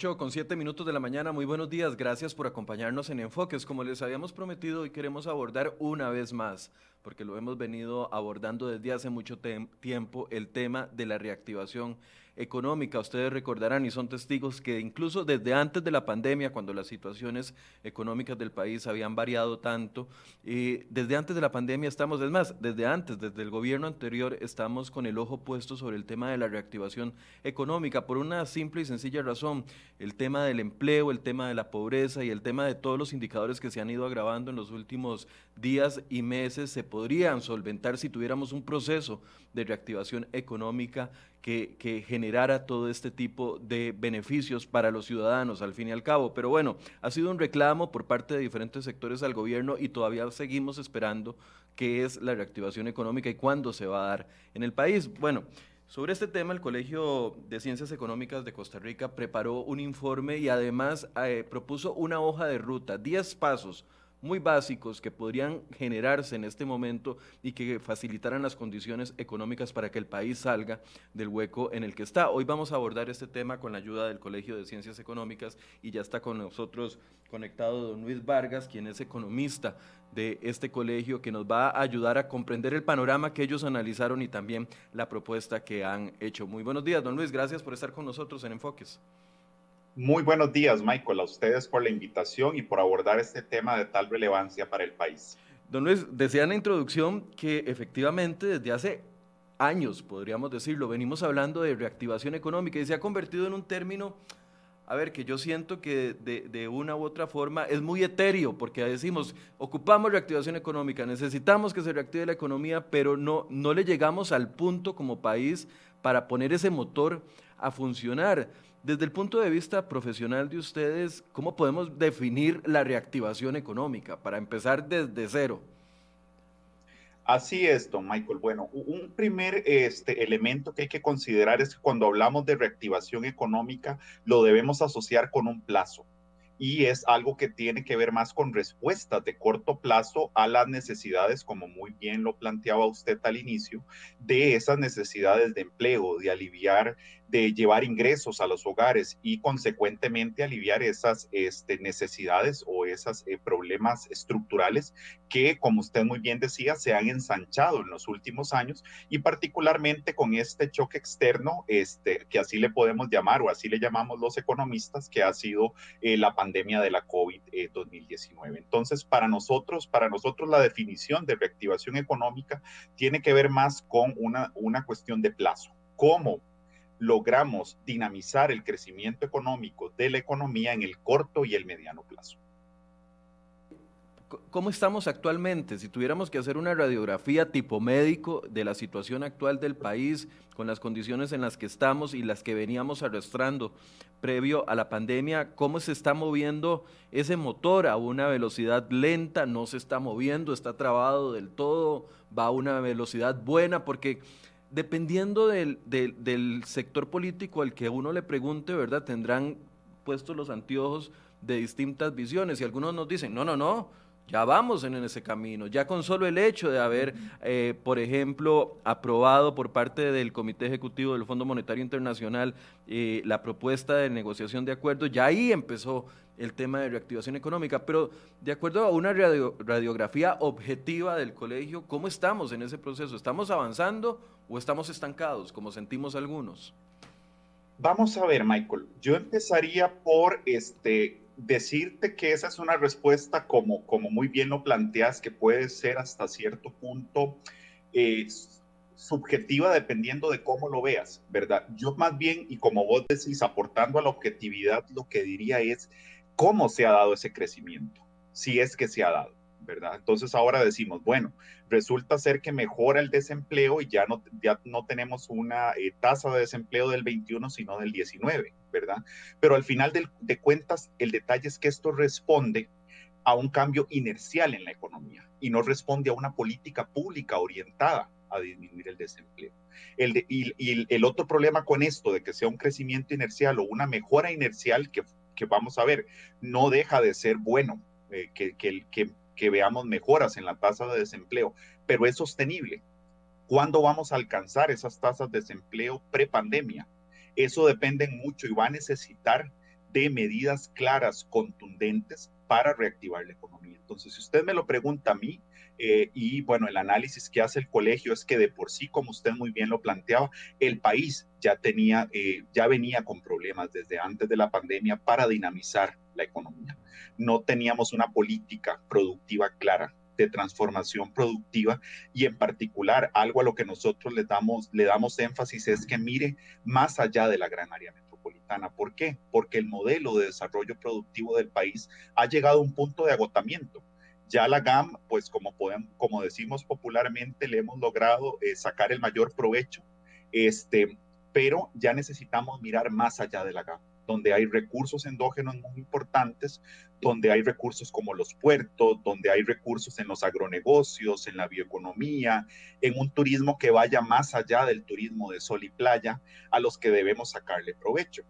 8 con 7 minutos de la mañana, muy buenos días, gracias por acompañarnos en Enfoques. Como les habíamos prometido, hoy queremos abordar una vez más, porque lo hemos venido abordando desde hace mucho tiempo, el tema de la reactivación económica. Ustedes recordarán y son testigos que incluso desde antes de la pandemia, cuando las situaciones económicas del país habían variado tanto, y desde antes de la pandemia estamos, es más, desde antes, desde el gobierno anterior, estamos con el ojo puesto sobre el tema de la reactivación económica por una simple y sencilla razón, el tema del empleo, el tema de la pobreza y el tema de todos los indicadores que se han ido agravando en los últimos días y meses se podrían solventar si tuviéramos un proceso de reactivación económica que, generara todo este tipo de beneficios para los ciudadanos, al fin y al cabo. Pero bueno, ha sido un reclamo por parte de diferentes sectores al gobierno y todavía seguimos esperando qué es la reactivación económica y cuándo se va a dar en el país. Bueno, sobre este tema, el Colegio de Ciencias Económicas de Costa Rica preparó un informe y además eh, propuso una hoja de ruta, 10 pasos muy básicos que podrían generarse en este momento y que facilitaran las condiciones económicas para que el país salga del hueco en el que está. Hoy vamos a abordar este tema con la ayuda del Colegio de Ciencias Económicas y ya está con nosotros conectado don Luis Vargas, quien es economista de este colegio, que nos va a ayudar a comprender el panorama que ellos analizaron y también la propuesta que han hecho. Muy buenos días, don Luis, gracias por estar con nosotros en Enfoques. Muy buenos días, Michael, a ustedes por la invitación y por abordar este tema de tal relevancia para el país. Don Luis, decía en la introducción que efectivamente desde hace años, podríamos decirlo, venimos hablando de reactivación económica y se ha convertido en un término, a ver, que yo siento que de, de, una u otra forma es muy etéreo, porque decimos, ocupamos reactivación económica, necesitamos que se reactive la economía, pero no, no le llegamos al punto como país para poner ese motor a funcionar. Desde el punto de vista profesional de ustedes, ¿cómo podemos definir la reactivación económica para empezar desde cero? Así es, don Michael. Bueno, un primer este, elemento que hay que considerar es que cuando hablamos de reactivación económica, lo debemos asociar con un plazo y es algo que tiene que ver más con respuestas de corto plazo a las necesidades, como muy bien lo planteaba usted al inicio, de esas necesidades de empleo, de aliviar de llevar ingresos a los hogares y consecuentemente aliviar esas este, necesidades o esos eh, problemas estructurales que, como usted muy bien decía, se han ensanchado en los últimos años y particularmente con este choque externo, este, que así le podemos llamar o así le llamamos los economistas, que ha sido eh, la pandemia de la COVID-2019. Eh, Entonces, para nosotros, para nosotros la definición de reactivación económica tiene que ver más con una, una cuestión de plazo. ¿Cómo logramos dinamizar el crecimiento económico de la economía en el corto y el mediano plazo. ¿Cómo estamos actualmente? Si tuviéramos que hacer una radiografía tipo médico de la situación actual del país, con las condiciones en las que estamos y las que veníamos arrastrando previo a la pandemia, ¿cómo se está moviendo ese motor a una velocidad lenta? ¿No se está moviendo? ¿Está trabado del todo? ¿Va a una velocidad buena? Porque dependiendo del, del, sector político al que uno le pregunte, ¿verdad? Tendrán puestos los anteojos de distintas visiones. Y algunos nos dicen, no, no, no, ya vamos en ese camino, ya con solo el hecho de haber, eh, por ejemplo, aprobado por parte del Comité Ejecutivo del Fondo Monetario Internacional eh, la propuesta de negociación de acuerdos, ya ahí empezó el tema de reactivación económica, pero de acuerdo a una radiografía objetiva del colegio, ¿cómo estamos en ese proceso? ¿Estamos avanzando o estamos estancados, como sentimos algunos? Vamos a ver, Michael, yo empezaría por este, decirte que esa es una respuesta como, como muy bien lo planteas, que puede ser hasta cierto punto eh, subjetiva dependiendo de cómo lo veas, ¿verdad? Yo más bien, y como vos decís, aportando a la objetividad, lo que diría es cómo se ha dado ese crecimiento, si es que se ha dado. ¿verdad? Entonces ahora decimos, bueno, resulta ser que mejora el desempleo y ya no, ya no tenemos una eh, tasa de desempleo del 21, sino del 19, ¿verdad? Pero al final de cuentas, el detalle es que esto responde a un cambio inercial en la economía y no responde a una política pública orientada a disminuir el desempleo. El y, el otro problema con esto de que sea un crecimiento inercial o una mejora inercial que, que vamos a ver, no deja de ser bueno, eh, que, que, que, que veamos mejoras en la tasa de desempleo, pero es sostenible. ¿Cuándo vamos a alcanzar esas tasas de desempleo prepandemia? Eso depende mucho y va a necesitar de medidas claras, contundentes para reactivar la economía. Entonces, si usted me lo pregunta a mí, eh, y bueno, el análisis que hace el colegio es que de por sí, como usted muy bien lo planteaba, el país ya tenía, eh, ya venía con problemas desde antes de la pandemia para dinamizar la economía. No teníamos una política productiva clara de transformación productiva y en particular algo a lo que nosotros le damos, le damos énfasis es que mire más allá de la gran área metropolitana. ¿Por qué? Porque el modelo de desarrollo productivo del país ha llegado a un punto de agotamiento ya la GAM, pues como, decimos popularmente, le hemos logrado eh, sacar el mayor provecho, este, pero ya necesitamos mirar más allá de la GAM, donde hay recursos endógenos muy importantes, donde hay recursos como los puertos, donde hay recursos en los agronegocios, en la bioeconomía, en un turismo que vaya más allá del turismo de sol y playa, a los que debemos sacarle provecho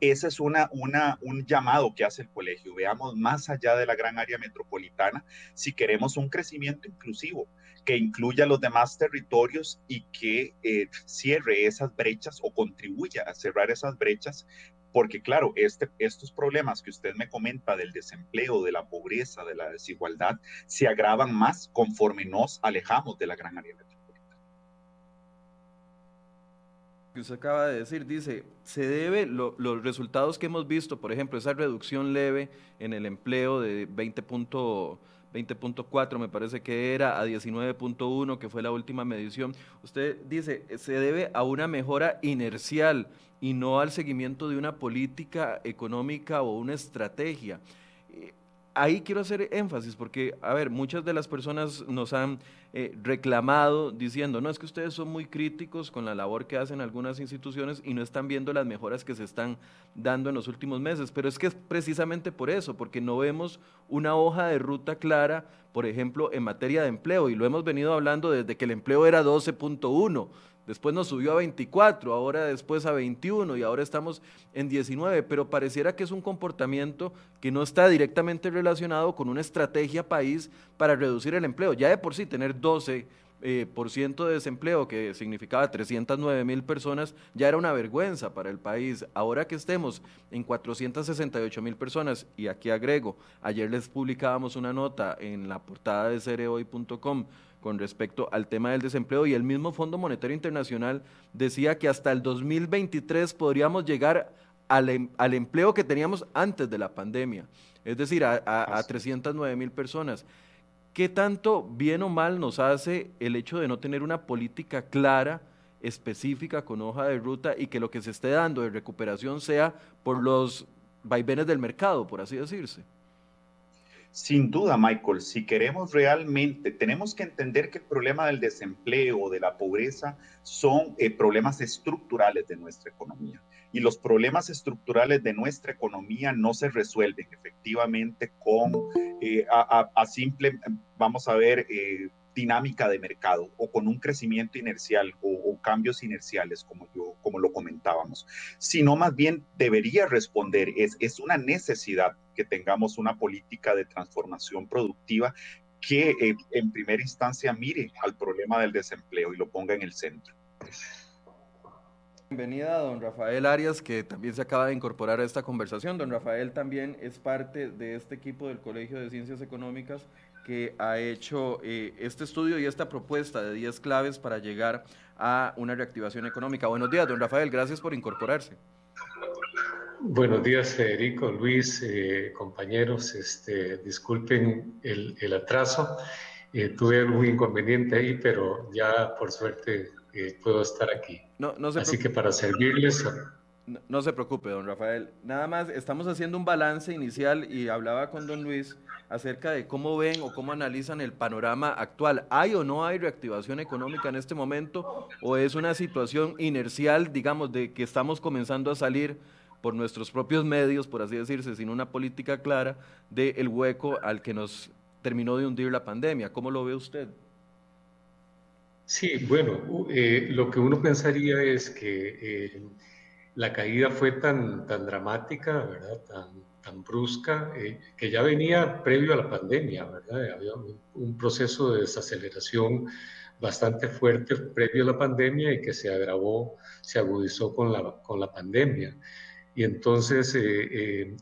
ese es una, un llamado que hace el colegio. Veamos más allá de la gran área metropolitana si queremos un crecimiento inclusivo que incluya los demás territorios y que eh, cierre esas brechas o contribuya a cerrar esas brechas. Porque claro, este, estos problemas que usted me comenta del desempleo, de la pobreza, de la desigualdad, se agravan más conforme nos alejamos de la gran área metropolitana que usted acaba de decir, dice, se debe los resultados que hemos visto, por ejemplo, esa reducción leve en el empleo de 20.4 me parece que era a 19.1 que fue la última medición. Usted dice, se debe a una mejora inercial y no al seguimiento de una política económica o una estrategia. Ahí quiero hacer énfasis porque, a ver, muchas de las personas nos han eh, reclamado diciendo, no, es que ustedes son muy críticos con la labor que hacen algunas instituciones y no están viendo las mejoras que se están dando en los últimos meses. Pero es que es precisamente por eso, porque no vemos una hoja de ruta clara, por ejemplo, en materia de empleo, y lo hemos venido hablando desde que el empleo era 12.1 después nos subió a 24, ahora después a 21 y ahora estamos en 19, pero pareciera que es un comportamiento que no está directamente relacionado con una estrategia país para reducir el empleo. Ya de por sí tener 12 eh, por ciento de desempleo, que significaba 309 mil personas, ya era una vergüenza para el país. Ahora que estemos en 468 mil personas, y aquí agrego, ayer les publicábamos una nota en la portada de cereoy.com con respecto al tema del desempleo y el mismo Fondo Monetario Internacional decía que hasta el 2023 podríamos llegar al, em, al empleo que teníamos antes de la pandemia, es decir, a, a, 309 mil personas. ¿Qué tanto bien o mal nos hace el hecho de no tener una política clara, específica, con hoja de ruta y que lo que se esté dando de recuperación sea por los vaivenes del mercado, por así decirse? Sin duda, Michael, si queremos realmente, tenemos que entender que el problema del desempleo, de la pobreza, son eh, problemas estructurales de nuestra economía. Y los problemas estructurales de nuestra economía no se resuelven efectivamente con eh, a, simple, vamos a ver, eh, dinámica de mercado o con un crecimiento inercial o, cambios inerciales, como, yo, como lo comentábamos, sino más bien debería responder, es, es una necesidad que tengamos una política de transformación productiva que eh, en primera instancia mire al problema del desempleo y lo ponga en el centro. Bienvenida a don Rafael Arias, que también se acaba de incorporar a esta conversación. Don Rafael también es parte de este equipo del Colegio de Ciencias Económicas que ha hecho eh, este estudio y esta propuesta de 10 claves para llegar a una reactivación económica. Buenos días, don Rafael, gracias por incorporarse. Buenos días, Federico, Luis, eh, compañeros. Este, disculpen el, el atraso. Eh, tuve algún inconveniente ahí, pero ya por suerte puedo estar aquí. No, no Así que para servirles. No, no se preocupe, don Rafael. Nada más, estamos haciendo un balance inicial y hablaba con don Luis acerca de cómo ven o cómo analizan el panorama actual. ¿Hay o no hay reactivación económica en este momento o es una situación inercial, digamos, de que estamos comenzando a salir por nuestros propios medios, por así decirse, sin una política clara del hueco al que nos terminó de hundir la pandemia? ¿Cómo lo ve usted? Sí, bueno, eh, lo que uno pensaría es que eh, la caída fue tan, tan dramática, ¿verdad? Tan, tan brusca, eh, que ya venía previo a la pandemia, ¿verdad? Había un, proceso de desaceleración bastante fuerte previo a la pandemia y que se agravó, se agudizó con la, con la pandemia. Y entonces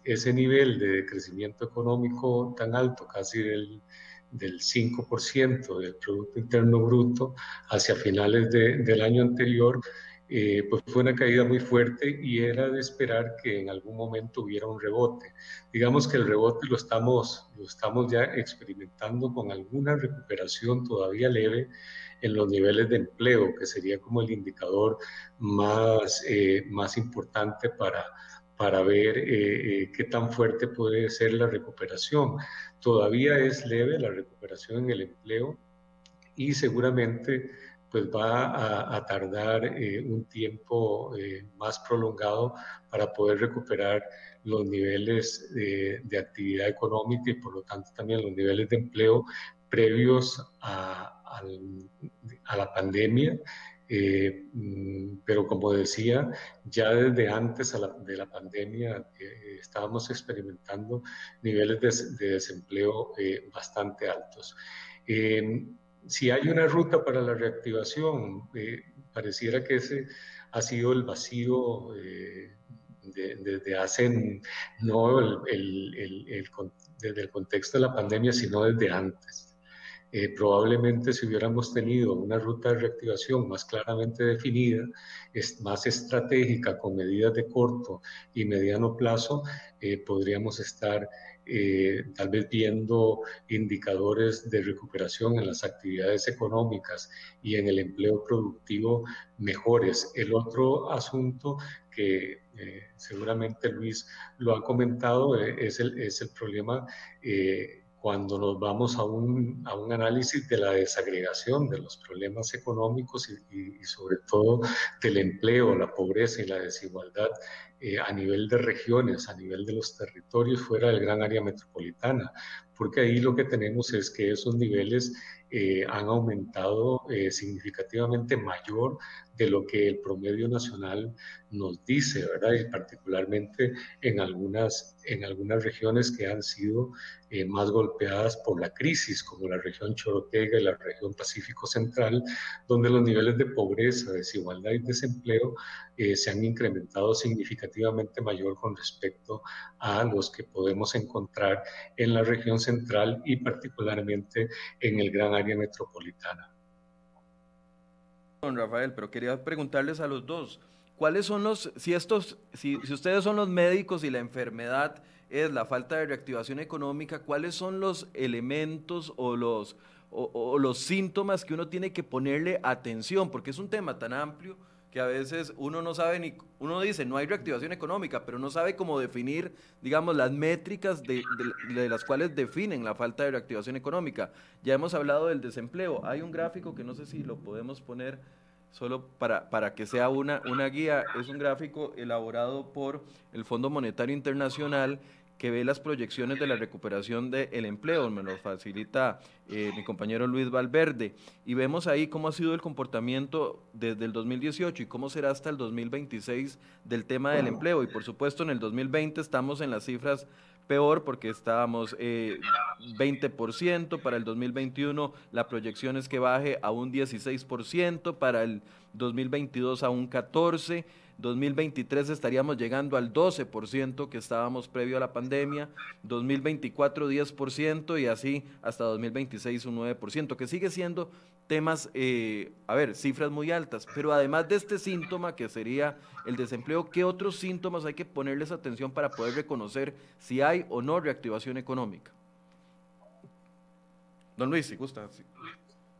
ese nivel de crecimiento económico tan alto, casi del, del 5% del Producto Interno Bruto hacia finales del año anterior, eh, pues fue una caída muy fuerte y era de esperar que en algún momento hubiera un rebote. Digamos que el rebote lo estamos, lo estamos ya experimentando con alguna recuperación todavía leve en los niveles de empleo, que sería como el indicador más, eh, más importante para, para ver eh, qué tan fuerte puede ser la recuperación. Todavía es leve la recuperación en el empleo y seguramente pues va a, tardar eh, un tiempo eh, más prolongado para poder recuperar los niveles de, actividad económica y por lo tanto también los niveles de empleo previos a, la pandemia. Eh, mm, pero como decía, ya desde antes de la pandemia estábamos experimentando niveles de, de desempleo bastante altos si hay una ruta para la reactivación, eh, pareciera que ese ha sido el vacío eh, desde hace, no desde el contexto de la pandemia, sino desde antes. Eh, probablemente si hubiéramos tenido una ruta de reactivación más claramente definida, es más estratégica, con medidas de corto y mediano plazo, podríamos estar eh, tal vez viendo indicadores de recuperación en las actividades económicas y en el empleo productivo mejores. El otro asunto que eh, seguramente Luis lo ha comentado eh, es, el, es el problema cuando nos vamos a un, a un, análisis de la desagregación de los problemas económicos y, sobre todo del empleo, la pobreza y la desigualdad eh, a nivel de regiones, a nivel de los territorios fuera del gran área metropolitana, porque ahí lo que tenemos es que esos niveles eh, han aumentado eh, significativamente mayor de lo que el promedio nacional nos dice, ¿verdad? Y particularmente en algunas, en algunas regiones que han sido eh, más golpeadas por la crisis, como la región Chorotega y la región Pacífico Central, donde los niveles de pobreza, desigualdad y desempleo eh, se han incrementado significativamente mayor con respecto a los que podemos encontrar en la región central y particularmente en el gran área metropolitana don Rafael, pero quería preguntarles a los dos, ¿cuáles son los, si estos, si, si ustedes son los médicos y la enfermedad es la falta de reactivación económica, ¿cuáles son los elementos o los, o los síntomas que uno tiene que ponerle atención? Porque es un tema tan amplio que a veces uno no sabe ni, uno dice, no hay reactivación económica, pero no sabe cómo definir, digamos, las métricas de, de, las cuales definen la falta de reactivación económica. Ya hemos hablado del desempleo. Hay un gráfico que no sé si lo podemos poner solo para, para que sea una, una guía. Es un gráfico elaborado por el Fondo Monetario Internacional que ve las proyecciones de la recuperación del empleo, me lo facilita eh, mi compañero Luis Valverde, y vemos ahí cómo ha sido el comportamiento desde el 2018 y cómo será hasta el 2026 del tema del empleo. Y por supuesto en el 2020 estamos en las cifras peor porque estábamos eh, 20%, para el 2021 la proyección es que baje a un 16%, para el 2022 a un 14%. 2023 estaríamos llegando al 12% que estábamos previo a la pandemia, 2024 10% y así hasta 2026 un 9%, que sigue siendo temas, eh, a ver, cifras muy altas, pero además de este síntoma que sería el desempleo, ¿qué otros síntomas hay que ponerles atención para poder reconocer si hay o no reactivación económica? Don Luis, si gusta. Sí,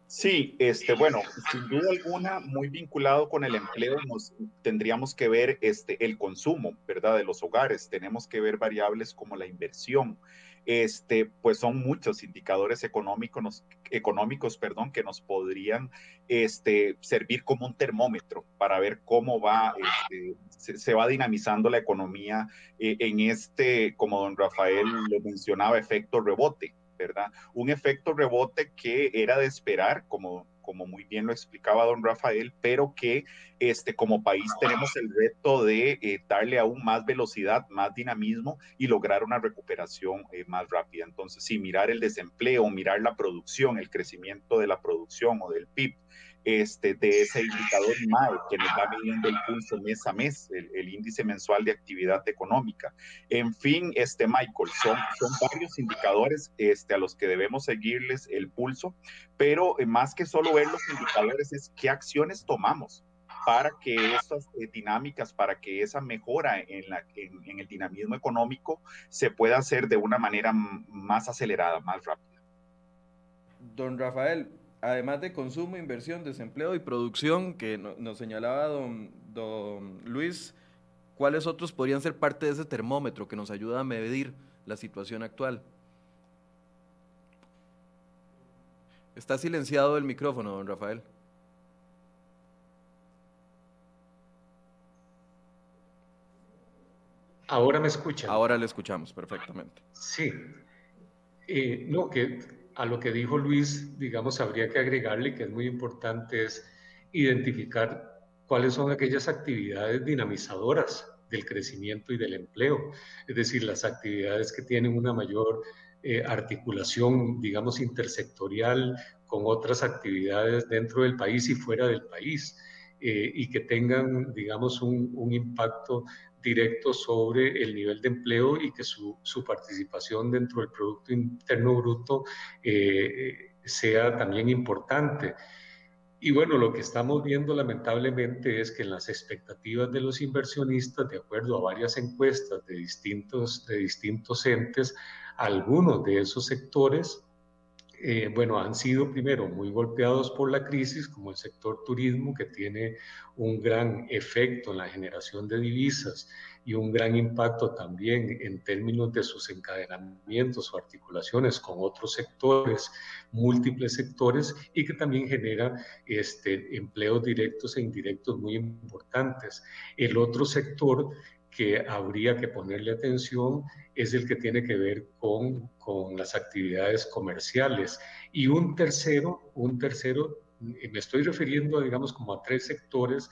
este, bueno, sin duda alguna, muy vinculado con el empleo, nos tendríamos que ver este, el consumo, ¿verdad? De los hogares. Tenemos que ver variables como la inversión. Este, pues son muchos indicadores económicos, económicos perdón, que nos podrían este, servir como un termómetro para ver cómo va, este, se, va dinamizando la economía eh, en este, como don Rafael lo mencionaba, efecto rebote. ¿Verdad? Un efecto rebote que era de esperar, como, como muy bien lo explicaba don Rafael, pero que este, como país tenemos el reto de eh, darle aún más velocidad, más dinamismo y lograr una recuperación eh, más rápida. Entonces, sí, mirar el desempleo, mirar la producción, el crecimiento de la producción o del PIB, este, de ese indicador MAE que nos va midiendo el pulso mes a mes, el, índice mensual de actividad económica. En fin, este, Michael, son, son varios indicadores este, a los que debemos seguirles el pulso, pero eh, más que solo ver los indicadores es qué acciones tomamos para que estas eh, dinámicas, para que esa mejora en, la, en, el dinamismo económico se pueda hacer de una manera más acelerada, más rápida. Don Rafael, además de consumo, inversión, desempleo y producción que nos señalaba don, don Luis, ¿cuáles otros podrían ser parte de ese termómetro que nos ayuda a medir la situación actual? Está silenciado el micrófono, don Rafael. Ahora me escuchan. Ahora le escuchamos perfectamente. Sí. Eh, no, que a lo que dijo Luis, digamos, habría que agregarle que es muy importante es identificar cuáles son aquellas actividades dinamizadoras del crecimiento y del empleo, es decir, las actividades que tienen una mayor eh, articulación, digamos, intersectorial con otras actividades dentro del país y fuera del país, eh, y que tengan, digamos, un, un impacto directo sobre el nivel de empleo y que su, su participación dentro del Producto Interno Bruto eh, sea también importante. Y bueno, lo que estamos viendo lamentablemente es que en las expectativas de los inversionistas, de acuerdo a varias encuestas de distintos, de distintos entes, algunos de esos sectores eh, bueno, han sido primero muy golpeados por la crisis, como el sector turismo, que tiene un gran efecto en la generación de divisas y un gran impacto también en términos de sus encadenamientos o articulaciones con otros sectores, múltiples sectores, y que también genera este, empleos directos e indirectos muy importantes. El otro sector que habría que ponerle atención es el que tiene que ver con, con las actividades comerciales. Y un tercero, un tercero, me estoy refiriendo, digamos, como a tres sectores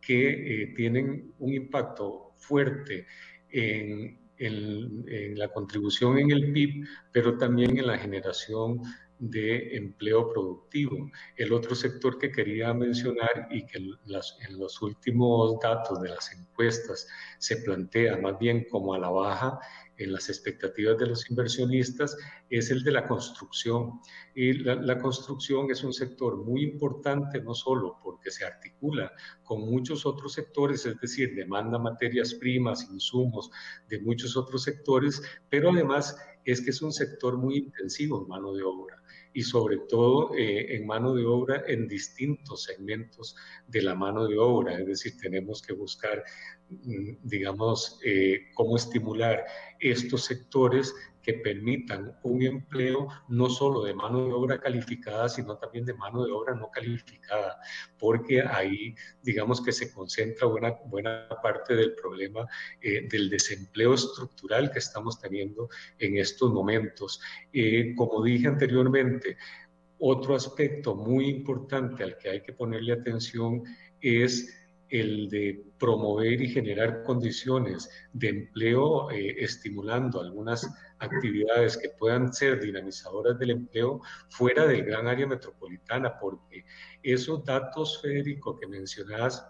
que eh, tienen un impacto fuerte en, en, en, la contribución en el PIB, pero también en la generación de empleo productivo. El otro sector que quería mencionar y que en los últimos datos de las encuestas se plantea más bien como a la baja en las expectativas de los inversionistas es el de la construcción. Y la, construcción es un sector muy importante, no solo porque se articula con muchos otros sectores, es decir, demanda materias primas, insumos de muchos otros sectores, pero además es que es un sector muy intensivo en mano de obra y sobre todo eh, en mano de obra en distintos segmentos de la mano de obra. Es decir, tenemos que buscar, mm, digamos, eh, cómo estimular estos sectores que permitan un empleo no solo de mano de obra calificada, sino también de mano de obra no calificada, porque ahí digamos que se concentra buena, buena parte del problema eh, del desempleo estructural que estamos teniendo en estos momentos. Eh, como dije anteriormente, otro aspecto muy importante al que hay que ponerle atención es el de promover y generar condiciones de empleo, eh, estimulando algunas actividades que puedan ser dinamizadoras del empleo fuera del gran área metropolitana, porque esos datos, Federico, que mencionas,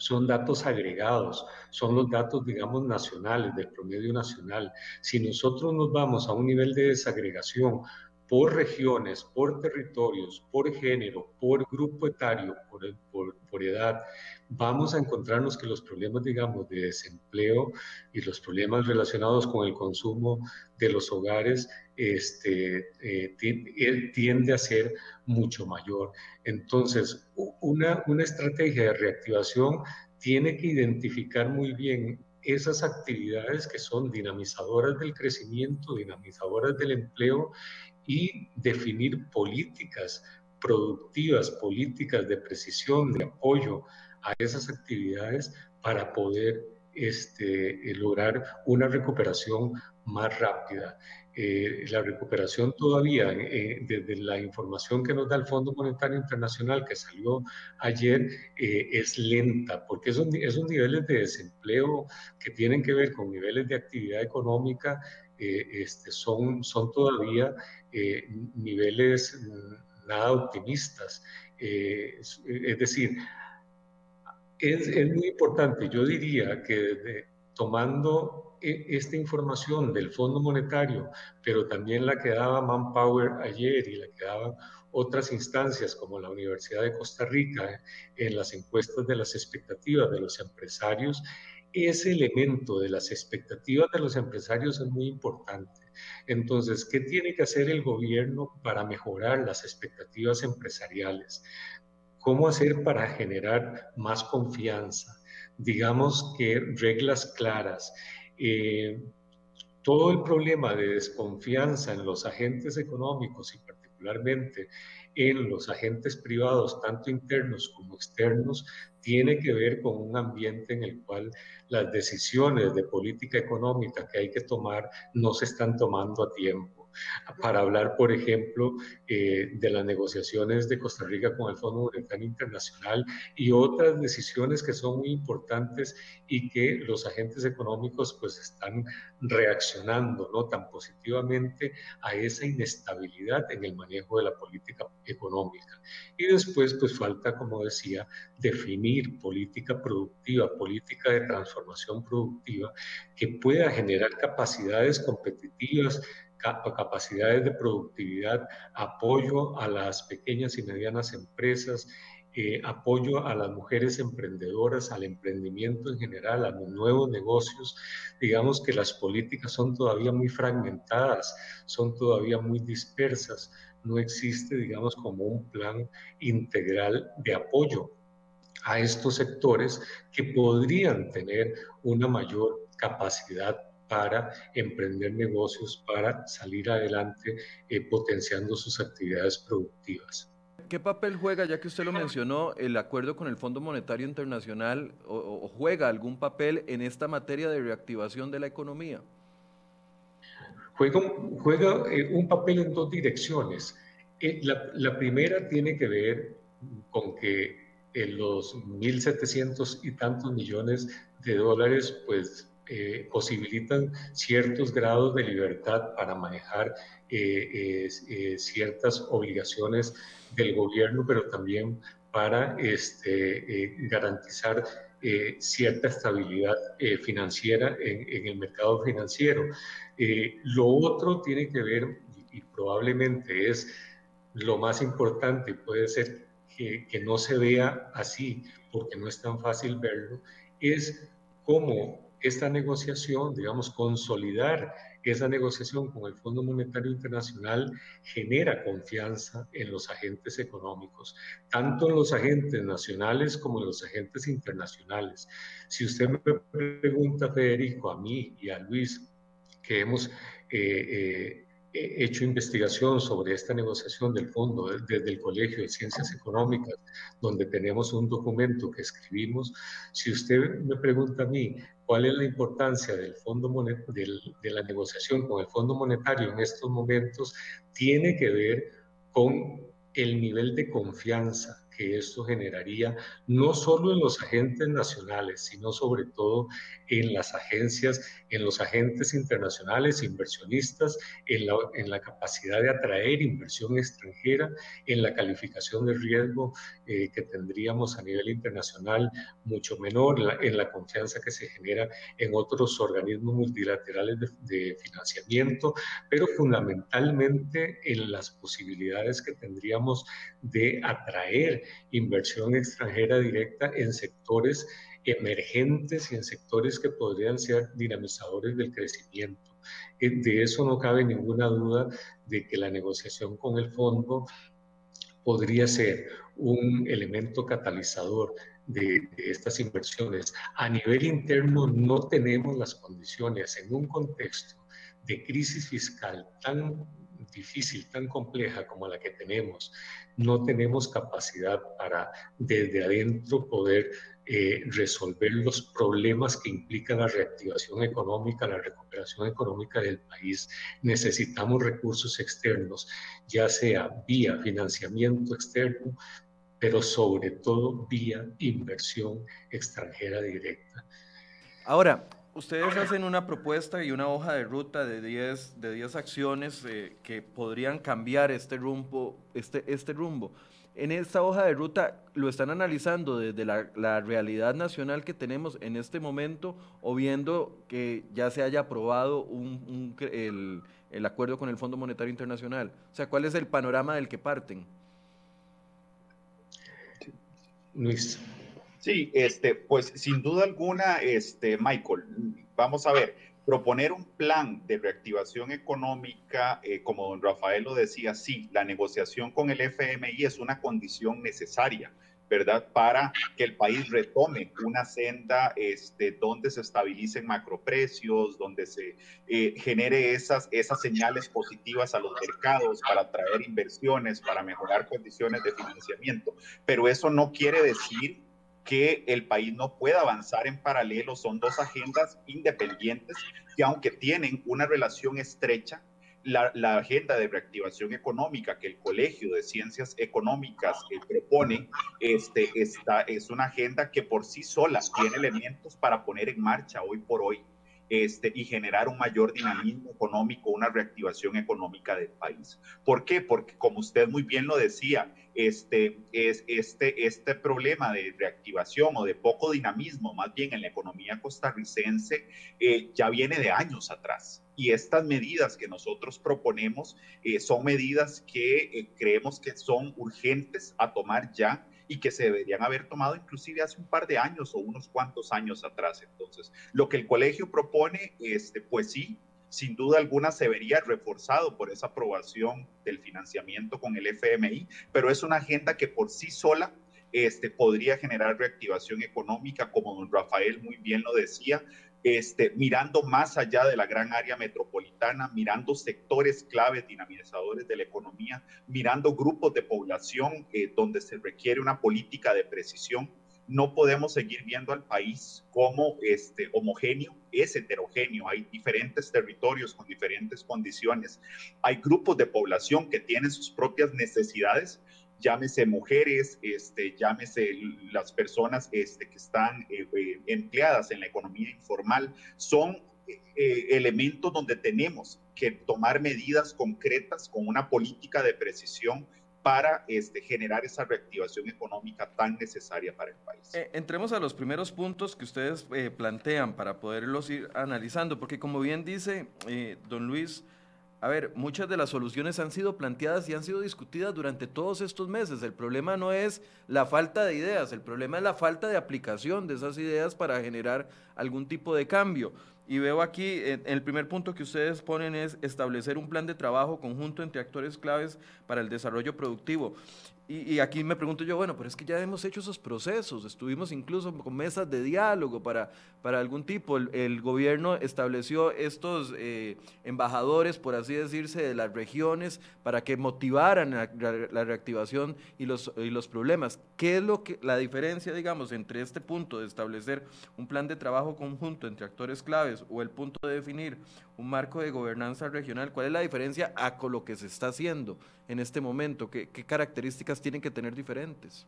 son datos agregados, son los datos, digamos, nacionales, del promedio nacional. Si nosotros nos vamos a un nivel de desagregación por regiones, por territorios, por género, por grupo etario, por, por, por edad, vamos a encontrarnos que los problemas, digamos, de desempleo y los problemas relacionados con el consumo de los hogares este, eh, eh, tiende a ser mucho mayor. Entonces, una, una estrategia de reactivación tiene que identificar muy bien esas actividades que son dinamizadoras del crecimiento, dinamizadoras del empleo y definir políticas productivas, políticas de precisión, de apoyo a esas actividades para poder este, eh, lograr una recuperación más rápida. Eh, la recuperación todavía, eh, desde la información que nos da el Fondo Monetario Internacional que salió ayer, es lenta, porque esos, esos niveles de desempleo que tienen que ver con niveles de actividad económica este, son, son todavía niveles mm, nada optimistas. es, decir, es, es, muy importante, yo diría que tomando e, esta información del Fondo Monetario, pero también la que daba Manpower ayer y la que daban otras instancias como la Universidad de Costa Rica eh, en las encuestas de las expectativas de los empresarios, ese elemento de las expectativas de los empresarios es muy importante. Entonces, ¿qué tiene que hacer el gobierno para mejorar las expectativas empresariales? ¿Cómo hacer para generar más confianza? Digamos que reglas claras. Eh, todo el problema de desconfianza en los agentes económicos y particularmente en los agentes privados, tanto internos como externos, tiene que ver con un ambiente en el cual las decisiones de política económica que hay que tomar no se están tomando a tiempo para hablar, por ejemplo, eh, de las negociaciones de Costa Rica con el Fondo Monetario Internacional y otras decisiones que son muy importantes y que los agentes económicos pues están reaccionando no tan positivamente a esa inestabilidad en el manejo de la política económica. Y después pues falta, como decía, definir política productiva, política de transformación productiva que pueda generar capacidades competitivas capacidades de productividad, apoyo a las pequeñas y medianas empresas, eh, apoyo a las mujeres emprendedoras, al emprendimiento en general, a los nuevos negocios. Digamos que las políticas son todavía muy fragmentadas, son todavía muy dispersas. No existe, digamos, como un plan integral de apoyo a estos sectores que podrían tener una mayor capacidad para emprender negocios, para salir adelante eh, potenciando sus actividades productivas. ¿Qué papel juega, ya que usted lo mencionó, el acuerdo con el Fondo Monetario Internacional o, juega algún papel en esta materia de reactivación de la economía? Juega, juega eh, un papel en dos direcciones. Eh, la, la, primera tiene que ver con que los 1.700 y tantos millones de dólares, pues eh, posibilitan ciertos grados de libertad para manejar eh, eh, ciertas obligaciones del gobierno, pero también para este, garantizar cierta estabilidad financiera en, el mercado financiero. lo otro tiene que ver, y, probablemente es lo más importante, puede ser que, que no se vea así, porque no es tan fácil verlo, es cómo esta negociación, digamos, consolidar esa negociación con el Fondo Monetario Internacional genera confianza en los agentes económicos, tanto en los agentes nacionales como en los agentes internacionales. Si usted me pregunta, Federico, a mí y a Luis, que hemos eh, eh, hecho investigación sobre esta negociación del fondo desde el Colegio de Ciencias Económicas, donde tenemos un documento que escribimos. Si usted me pregunta a mí cuál es la importancia del fondo de la negociación con el Fondo Monetario en estos momentos, tiene que ver con el nivel de confianza que esto generaría no solo en los agentes nacionales, sino sobre todo en las agencias, en los agentes internacionales, inversionistas, en la, en la capacidad de atraer inversión extranjera, en la calificación de riesgo eh, que tendríamos a nivel internacional mucho menor, en la confianza que se genera en otros organismos multilaterales de, de financiamiento, pero fundamentalmente en las posibilidades que tendríamos de atraer inversión extranjera directa en sectores emergentes y en sectores que podrían ser dinamizadores del crecimiento. Eh, de eso no cabe ninguna duda de que la negociación con el fondo podría ser un elemento catalizador de, de, estas inversiones. A nivel interno no tenemos las condiciones en un contexto de crisis fiscal tan difícil, tan compleja como la que tenemos, no tenemos capacidad para desde adentro poder eh, resolver los problemas que implica la reactivación económica, la recuperación económica del país. Necesitamos recursos externos, ya sea vía financiamiento externo, pero sobre todo vía inversión extranjera directa. Ahora, ustedes hacen una propuesta y una hoja de ruta de 10 de diez acciones eh, que podrían cambiar este rumbo, este, este rumbo. en esta hoja de ruta lo están analizando desde la, realidad nacional que tenemos en este momento o viendo que ya se haya aprobado el, el acuerdo con el Fondo Monetario Internacional? O sea, ¿cuál es el panorama del que parten? Luis. Sí, este, pues sin duda alguna, este, Michael, vamos a ver, proponer un plan de reactivación económica, eh, como don Rafael lo decía, sí, la negociación con el FMI es una condición necesaria, ¿verdad? Para que el país retome una senda este, donde se estabilicen macroprecios, donde se eh, genere esas, esas señales positivas a los mercados para atraer inversiones, para mejorar condiciones de financiamiento. Pero eso no quiere decir que el país no pueda avanzar en paralelo. Son dos agendas independientes que aunque tienen una relación estrecha, la, agenda de reactivación económica que el Colegio de Ciencias Económicas propone este, esta, es una agenda que por sí sola tiene elementos para poner en marcha hoy por hoy este, y generar un mayor dinamismo económico, una reactivación económica del país. ¿Por qué? Porque como usted muy bien lo decía, este, es, este, este problema de reactivación o de poco dinamismo, más bien en la economía costarricense, eh, ya viene de años atrás. Y estas medidas que nosotros proponemos eh, son medidas que eh, creemos que son urgentes a tomar ya y que se deberían haber tomado inclusive hace un par de años o unos cuantos años atrás. Entonces, lo que el colegio propone, este, pues sí, sin duda alguna se vería reforzado por esa aprobación del financiamiento con el FMI, pero es una agenda que por sí sola este, podría generar reactivación económica, como don Rafael muy bien lo decía, este, mirando más allá de la gran área metropolitana, mirando sectores claves dinamizadores de la economía, mirando grupos de población eh, donde se requiere una política de precisión. No podemos seguir viendo al país como este, homogéneo, es heterogéneo, hay diferentes territorios con diferentes condiciones, hay grupos de población que tienen sus propias necesidades, llámese mujeres, este, llámese las personas este, que están eh, eh, empleadas en la economía informal, son eh, elementos donde tenemos que tomar medidas concretas con una política de precisión para este, generar esa reactivación económica tan necesaria para el país. entremos a los primeros puntos que ustedes plantean para poderlos ir analizando, porque como bien dice don Luis, a ver, muchas de las soluciones han sido planteadas y han sido discutidas durante todos estos meses. El problema no es la falta de ideas, el problema es la falta de aplicación de esas ideas para generar algún tipo de cambio. Y veo aquí, el primer punto que ustedes ponen es establecer un plan de trabajo conjunto entre actores claves para el desarrollo productivo. Y, aquí me pregunto yo, bueno, pero es que ya hemos hecho esos procesos, estuvimos incluso con mesas de diálogo para, para algún tipo. El, gobierno estableció estos eh, embajadores, por así decirse, de las regiones para que motivaran la, reactivación y los, y los problemas. ¿Qué es lo que, la diferencia, digamos, entre este punto de establecer un plan de trabajo conjunto entre actores claves o el punto de definir un marco de gobernanza regional? ¿Cuál es la diferencia a con lo que se está haciendo en este momento? ¿Qué, qué características tienen que tener diferentes?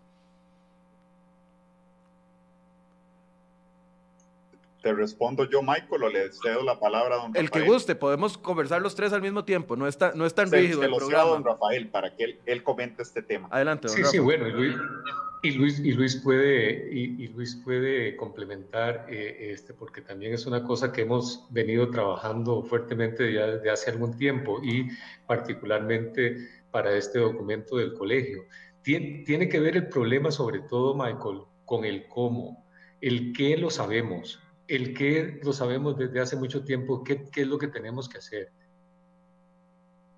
¿Te respondo yo, Michael, o le cedo la palabra a don Rafael? El que guste, podemos conversar los tres al mismo tiempo, no, está, no es tan rígido se el lo programa. a don Rafael para que él, comente este tema. Adelante, don Sí, sí, bueno, y Luis, y Luis, puede, y, Luis puede complementar eh, este, porque también es una cosa que hemos venido trabajando fuertemente ya desde hace algún tiempo y particularmente para este documento del colegio. Tiene, tiene que ver el problema sobre todo, Michael, con el cómo, el qué lo sabemos, el qué lo sabemos desde hace mucho tiempo, qué, qué es lo que tenemos que hacer.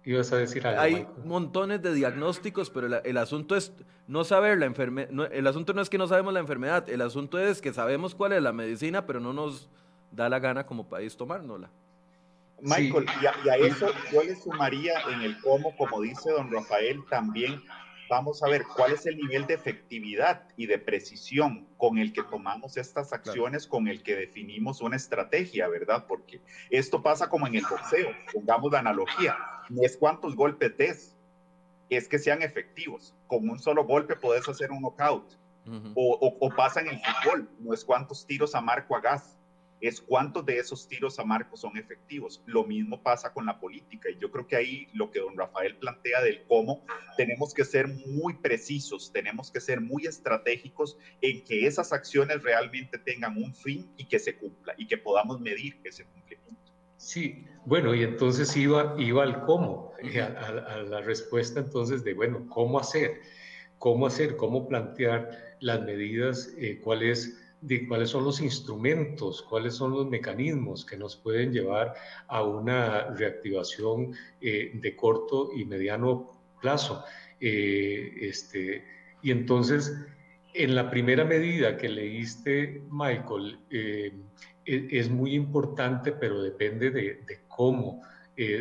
Ibas a decir algo. Hay montones de diagnósticos, pero el, asunto es no saber la enfermedad. el asunto no es que no sabemos la enfermedad, el asunto es que sabemos cuál es la medicina, pero no nos da la gana como país tomárnosla. Michael, y, a, eso yo le sumaría en el cómo, como dice don Rafael, también vamos a ver cuál es el nivel de efectividad y de precisión con el que tomamos estas acciones, con el que definimos una estrategia, ¿verdad? Porque esto pasa como en el boxeo, pongamos la analogía, no es cuántos golpes des, es que sean efectivos. Con un solo golpe puedes hacer un knockout. o, o, pasa en el fútbol, no es cuántos tiros a marco hagas, es cuántos de esos tiros a marco son efectivos. Lo mismo pasa con la política y yo creo que ahí lo que don Rafael plantea del cómo tenemos que ser muy precisos, tenemos que ser muy estratégicos en que esas acciones realmente tengan un fin y que se cumpla y que podamos medir ese cumplimiento. Sí, bueno, y entonces iba, iba al cómo, eh, a, la respuesta entonces de, bueno, ¿cómo hacer? ¿Cómo hacer? ¿Cómo plantear las medidas? Eh, ¿Cuál es de cuáles son los instrumentos, cuáles son los mecanismos que nos pueden llevar a una reactivación eh, de corto y mediano plazo. Eh, este, y entonces, en la primera medida que leíste, Michael, eh, e, es muy importante, pero depende de, de cómo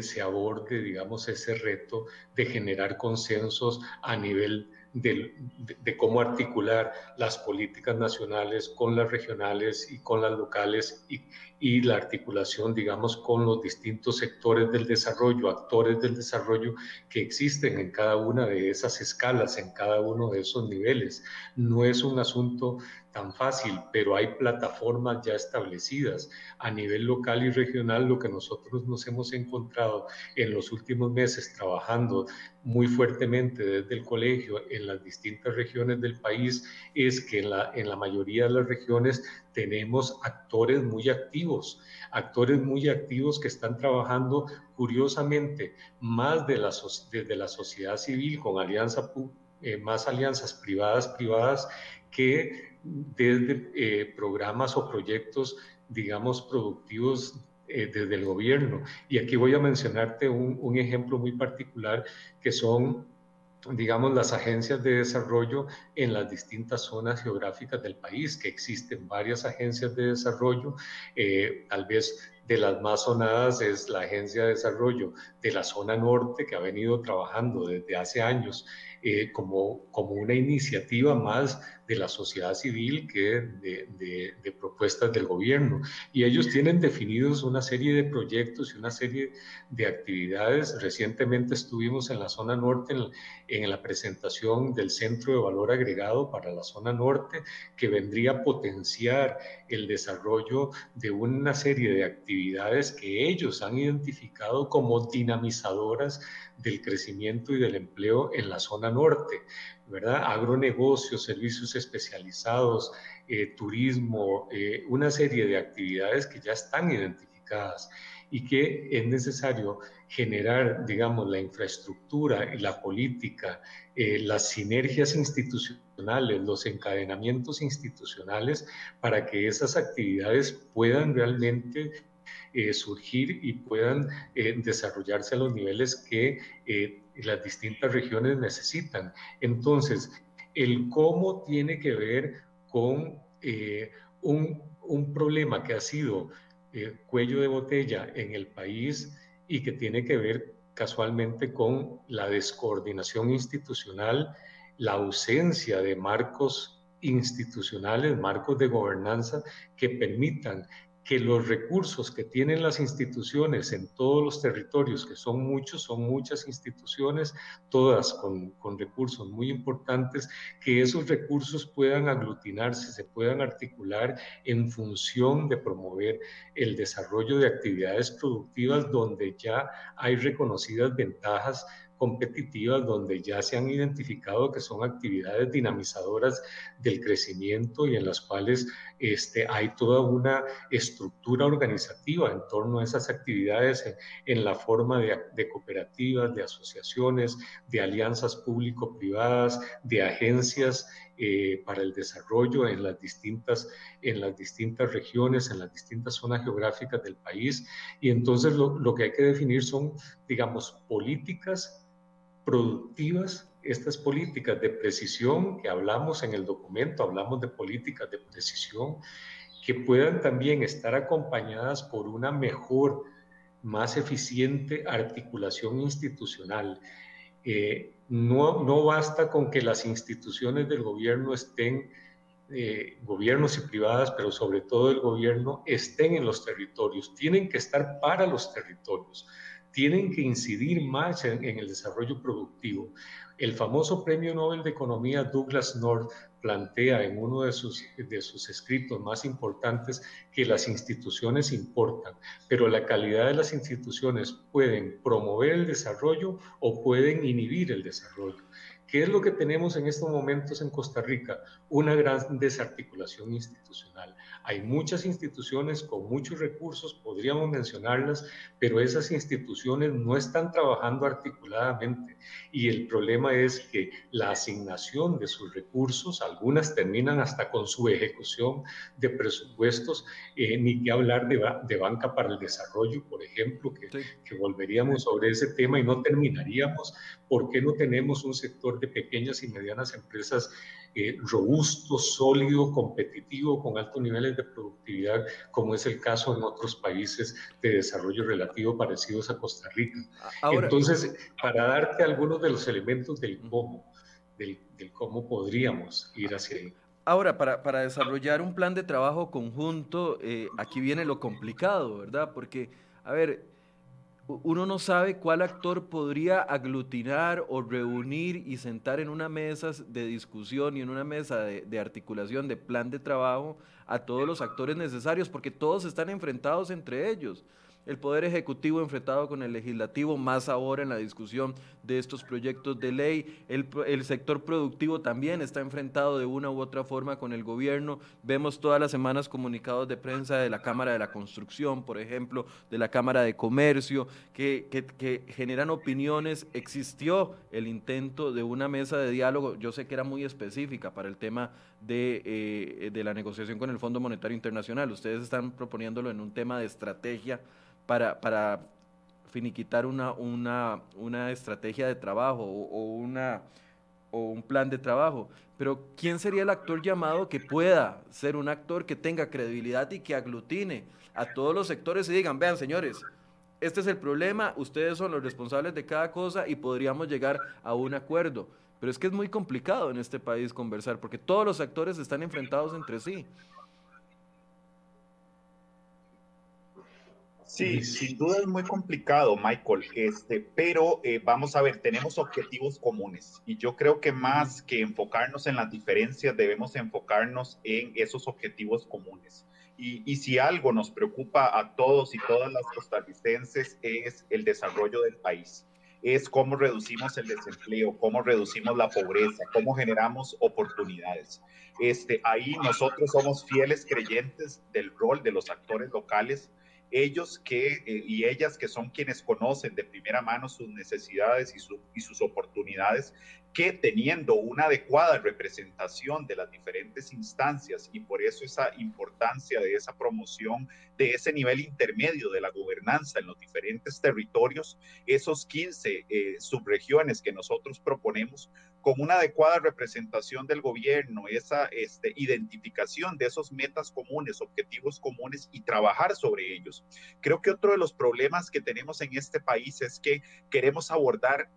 se aborde, digamos, ese reto de generar consensos a nivel de, cómo articular las políticas nacionales con las regionales y con las locales y, la articulación, digamos, con los distintos sectores del desarrollo, actores del desarrollo que existen en cada una de esas escalas, en cada uno de esos niveles. No es un asunto tan fácil, pero hay plataformas ya establecidas a nivel local y regional. Lo que nosotros nos hemos encontrado en los últimos meses trabajando muy fuertemente desde el colegio en las distintas regiones del país es que en la, en la mayoría de las regiones tenemos actores muy activos, actores muy activos que están trabajando curiosamente más de la, desde la sociedad civil con alianza, eh, más alianzas privadas privadas que desde eh, programas o proyectos, digamos, productivos eh, desde el gobierno. Y aquí voy a mencionarte un, ejemplo muy particular que son, digamos, las agencias de desarrollo en las distintas zonas geográficas del país, que existen varias agencias de desarrollo, eh, tal vez de las más sonadas es la Agencia de Desarrollo de la Zona Norte, que ha venido trabajando desde hace años eh, como, como una iniciativa más de la sociedad civil que de, propuestas del gobierno. Y ellos tienen definidos una serie de proyectos y una serie de actividades. Recientemente estuvimos en la zona norte en, en la presentación del Centro de Valor Agregado para la zona norte, que vendría a potenciar el desarrollo de una serie de actividades que ellos han identificado como dinamizadoras del crecimiento y del empleo en la zona norte, ¿verdad? Agronegocios, servicios especializados, eh, turismo, eh, una serie de actividades que ya están identificadas y que es necesario generar, digamos, la infraestructura y la política, eh, las sinergias institucionales, los encadenamientos institucionales para que esas actividades puedan realmente eh, surgir y puedan eh, desarrollarse a los niveles que eh, las distintas regiones necesitan. Entonces, el cómo tiene que ver con un, un, problema que ha sido cuello de botella en el país y que tiene que ver casualmente con la descoordinación institucional, la ausencia de marcos institucionales, marcos de gobernanza que permitan que los recursos que tienen las instituciones en todos los territorios, que son muchos, son muchas instituciones, todas con, con, recursos muy importantes, que esos recursos puedan aglutinarse, se puedan articular en función de promover el desarrollo de actividades productivas donde ya hay reconocidas ventajas competitivas donde ya se han identificado que son actividades dinamizadoras del crecimiento y en las cuales este, hay toda una estructura organizativa en torno a esas actividades en, la forma de, cooperativas, de asociaciones, de alianzas público-privadas, de agencias eh, para el desarrollo en las, distintas, en las distintas regiones, en las distintas zonas geográficas del país. Y entonces lo, lo que hay que definir son, digamos, políticas productivas estas políticas de precisión que hablamos en el documento, hablamos de políticas de precisión que puedan también estar acompañadas por una mejor, más eficiente articulación institucional. Eh, no, no basta con que las instituciones del gobierno estén, eh, gobiernos y privadas, pero sobre todo el gobierno, estén en los territorios, tienen que estar para los territorios tienen que incidir más en, el desarrollo productivo. El famoso Premio Nobel de Economía Douglas North plantea en uno de sus, de sus escritos más importantes que las instituciones importan, pero la calidad de las instituciones pueden promover el desarrollo o pueden inhibir el desarrollo. ¿Qué es lo que tenemos en estos momentos en Costa Rica? Una gran desarticulación institucional. Hay muchas instituciones con muchos recursos, podríamos mencionarlas, pero esas instituciones no están trabajando articuladamente y el problema es que la asignación de sus recursos, algunas terminan hasta con su ejecución de presupuestos, eh, ni que hablar de, banca para el desarrollo, por ejemplo, que, que volveríamos sobre ese tema y no terminaríamos. ¿Por qué no tenemos un sector de pequeñas y medianas empresas eh, robusto, sólido, competitivo, con altos niveles de productividad, como es el caso en otros países de desarrollo relativo parecidos a Costa Rica. Entonces, para darte algunos de los elementos del cómo, del, cómo podríamos ir hacia ahí. Ahora, para, para, desarrollar un plan de trabajo conjunto, eh, aquí viene lo complicado, ¿verdad? Porque, a ver, uno no sabe cuál actor podría aglutinar o reunir y sentar en una mesa de discusión y en una mesa de, articulación de plan de trabajo a todos los actores necesarios, porque todos están enfrentados entre ellos el Poder Ejecutivo enfrentado con el Legislativo, más ahora en la discusión de estos proyectos de ley. El, sector productivo también está enfrentado de una u otra forma con el gobierno. Vemos todas las semanas comunicados de prensa de la Cámara de la Construcción, por ejemplo, de la Cámara de Comercio, que, generan opiniones. Existió el intento de una mesa de diálogo, yo sé que era muy específica para el tema de, eh, de la negociación con el Fondo Monetario Internacional. Ustedes están proponiéndolo en un tema de estrategia para, para finiquitar una, una, una, estrategia de trabajo o, una, o un plan de trabajo. Pero ¿quién sería el actor llamado que pueda ser un actor que tenga credibilidad y que aglutine a todos los sectores y digan, vean señores, este es el problema, ustedes son los responsables de cada cosa y podríamos llegar a un acuerdo? Pero es que es muy complicado en este país conversar porque todos los actores están enfrentados entre sí. Sí, sin duda es muy complicado, Michael, este, pero eh, vamos a ver, tenemos objetivos comunes y yo creo que más que enfocarnos en las diferencias, debemos enfocarnos en esos objetivos comunes. Y, y si algo nos preocupa a todos y todas las costarricenses es el desarrollo del país es cómo reducimos el desempleo, cómo reducimos la pobreza, cómo generamos oportunidades. Este, ahí nosotros somos fieles creyentes del rol de los actores locales ellos que, eh, y ellas que son quienes conocen de primera mano sus necesidades y, y sus oportunidades, que teniendo una adecuada representación de las diferentes instancias y por eso esa importancia de esa promoción de ese nivel intermedio de la gobernanza en los diferentes territorios, esos 15 eh, subregiones que nosotros proponemos con una adecuada representación del gobierno, esa este, identificación de esos metas comunes, objetivos comunes y trabajar sobre ellos. Creo que otro de los problemas que tenemos en este país es que queremos abordar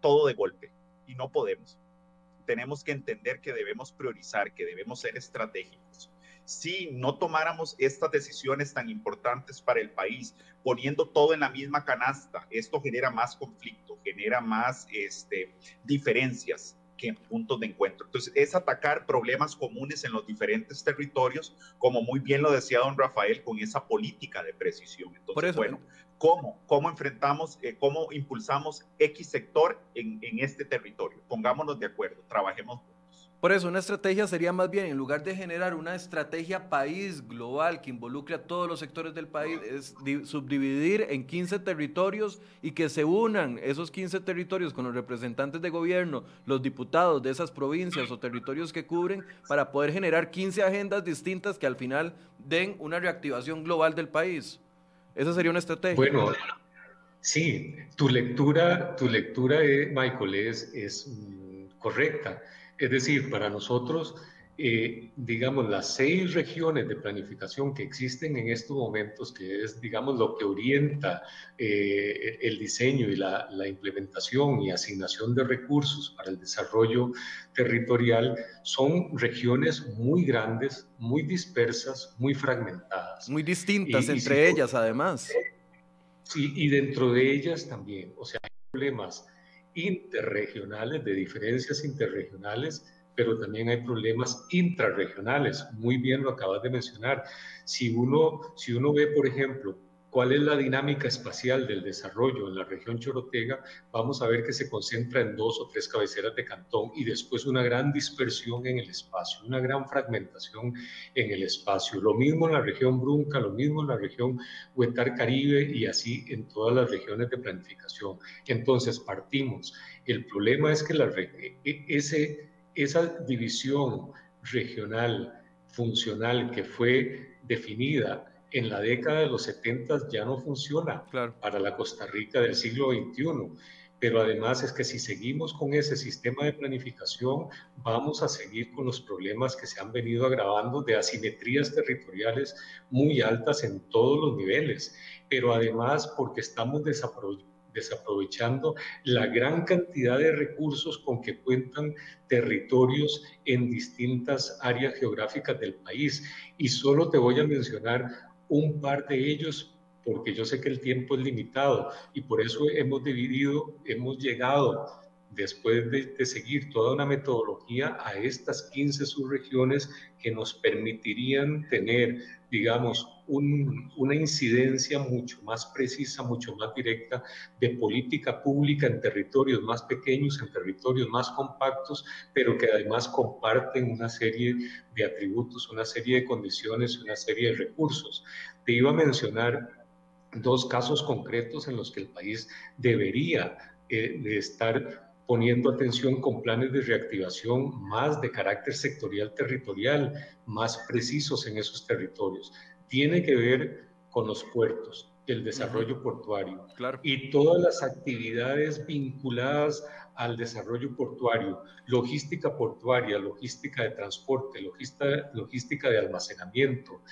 todo de golpe y no podemos. Tenemos que entender que debemos priorizar, que debemos ser estratégicos. Si no tomáramos estas decisiones tan importantes para el país, poniendo todo en la misma canasta, esto genera más conflicto, genera más este, diferencias que puntos de encuentro. Entonces, es atacar problemas comunes en los diferentes territorios, como muy bien lo decía don Rafael, con esa política de precisión. Entonces, bueno, ¿Cómo? ¿Cómo enfrentamos, eh, cómo impulsamos X sector en, en, este territorio? Pongámonos de acuerdo, trabajemos juntos. Por eso, una estrategia sería más bien, en lugar de generar una estrategia país global que involucre a todos los sectores del país, es subdividir en 15 territorios y que se unan esos 15 territorios con los representantes de gobierno, los diputados de esas provincias o territorios que cubren, para poder generar 15 agendas distintas que al final den una reactivación global del país. Esa sería una estrategia. Bueno, sí, tu lectura, tu lectura, eh, Michael, es, es mm, correcta. Es decir, para nosotros, eh, digamos, las seis regiones de planificación que existen en estos momentos, que es, digamos, lo que orienta eh, el diseño y la, la, implementación y asignación de recursos para el desarrollo territorial, son regiones muy grandes, muy dispersas, muy fragmentadas. Muy distintas entre ellas, además. Sí, y dentro de ellas también, o sea, hay problemas interregionales, de diferencias interregionales, pero también hay problemas intrarregionales. Muy bien lo acabas de mencionar. Si uno, si uno ve, por ejemplo, cuál es la dinámica espacial del desarrollo en la región Chorotega, vamos a ver que se concentra en dos o tres cabeceras de cantón y después una gran dispersión en el espacio, una gran fragmentación en el espacio. Lo mismo en la región Brunca, lo mismo en la región Huetar Caribe y así en todas las regiones de planificación. Entonces partimos. El problema es que la, e, e, ese, esa división regional funcional que fue definida en la década de los 70 ya no funciona para la Costa Rica del siglo XXI. Pero además es que si seguimos con ese sistema de planificación, vamos a seguir con los problemas que se han venido agravando de asimetrías territoriales muy altas en todos los niveles. Pero además porque estamos desaprovechando la gran cantidad de recursos con que cuentan territorios en distintas áreas geográficas del país. Y solo te voy a mencionar un par de ellos porque yo sé que el tiempo es limitado y por eso hemos dividido, hemos llegado después de, seguir toda una metodología a estas 15 subregiones que nos permitirían tener, digamos, una incidencia mucho más precisa, mucho más directa de política pública en territorios más pequeños, en territorios más compactos, pero que además comparten una serie de atributos, una serie de condiciones, una serie de recursos. Te iba a mencionar dos casos concretos en los que el país debería eh, estar poniendo atención con planes de reactivación más de carácter sectorial territorial, más precisos en esos territorios. Tiene que ver con los puertos, el desarrollo portuario y todas las actividades vinculadas al desarrollo portuario, logística portuaria, logística de transporte, logística, logística de almacenamiento,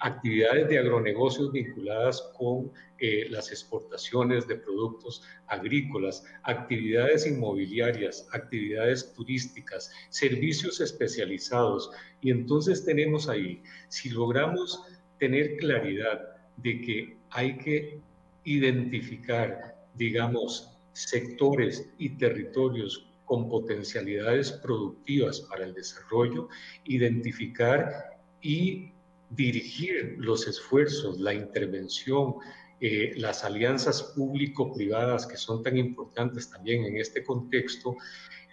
actividades de agronegocios vinculadas con eh, las exportaciones de productos agrícolas, actividades inmobiliarias, actividades turísticas, servicios especializados. Y entonces tenemos ahí, si logramos tener claridad de que hay que identificar, digamos, sectores y territorios con potencialidades productivas para el desarrollo, identificar y dirigir los esfuerzos, la intervención, eh, las alianzas público-privadas que son tan importantes también en este contexto,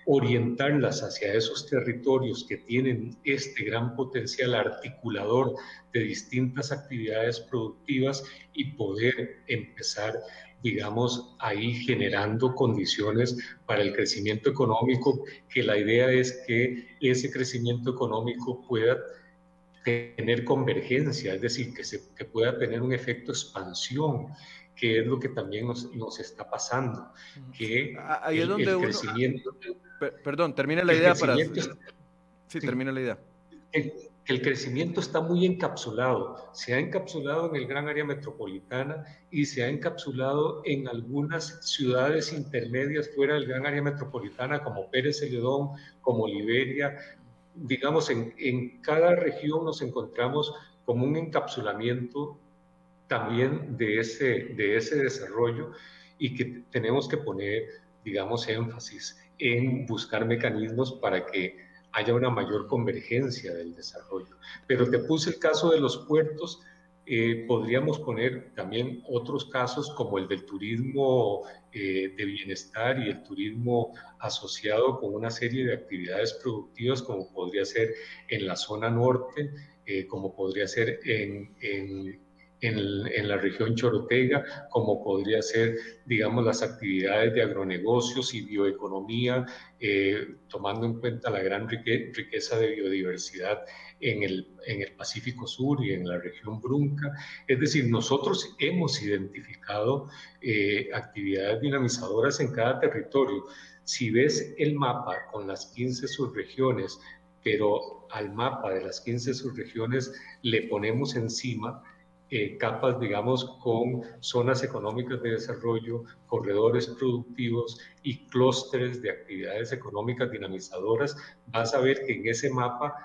orientarlas hacia esos territorios que tienen este gran potencial articulador de distintas actividades productivas y poder empezar, digamos, ahí generando condiciones para el crecimiento económico, que la idea es que ese crecimiento económico pueda tener convergencia, es decir, que, se, que pueda tener un efecto expansión, que es lo que también nos, nos está pasando, que Ahí es donde el crecimiento perdón, termina la idea para... Sí, termina la idea. El, el crecimiento está muy encapsulado. Se ha encapsulado en el gran área metropolitana y se ha encapsulado en algunas ciudades intermedias fuera del gran área metropolitana, como Pérez Celedón, como Liberia. Digamos, en, en cada región nos encontramos como un encapsulamiento también de ese, de ese desarrollo y que tenemos que poner, digamos, énfasis en buscar mecanismos para que haya una mayor convergencia del desarrollo. Pero te puse el caso de los puertos, eh, podríamos poner también otros casos como el del turismo eh, de bienestar y el turismo asociado con una serie de actividades productivas como podría ser en la zona norte, eh, como podría ser en, en en, la región Chorotega, como podría ser, digamos, las actividades de agronegocios y bioeconomía, eh, tomando en cuenta la gran riqueza de biodiversidad en el, en el Pacífico Sur y en la región Brunca. Es decir, nosotros hemos identificado eh, actividades dinamizadoras en cada territorio. Si ves el mapa con las 15 subregiones, pero al mapa de las 15 subregiones le ponemos encima eh, capas, digamos, con zonas económicas de desarrollo, corredores productivos y clústeres de actividades económicas dinamizadoras, vas a ver que en ese mapa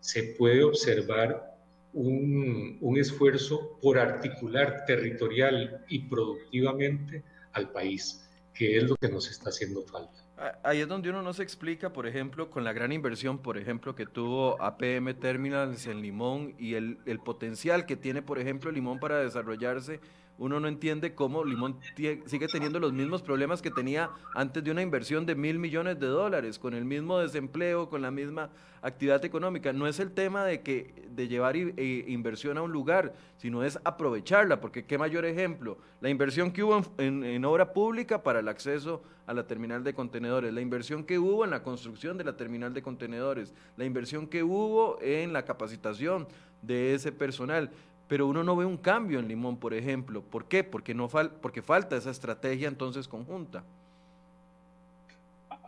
se puede observar un, un esfuerzo por articular territorial y productivamente al país, que es lo que nos está haciendo falta. Ahí es donde uno no se explica, por ejemplo, con la gran inversión, por ejemplo, que tuvo APM Terminals en Limón y el, el potencial que tiene, por ejemplo, Limón para desarrollarse uno no entiende cómo Limón sigue teniendo los mismos problemas que tenía antes de una inversión de mil millones de dólares, con el mismo desempleo, con la misma actividad económica. No es el tema de que de llevar e, inversión a un lugar, sino es aprovecharla, porque qué mayor ejemplo, la inversión que hubo en, en obra pública para el acceso a la terminal de contenedores, la inversión que hubo en la construcción de la terminal de contenedores, la inversión que hubo en la capacitación de ese personal pero uno no ve un cambio en Limón, por ejemplo. ¿Por qué? Porque, no fal porque falta esa estrategia entonces conjunta.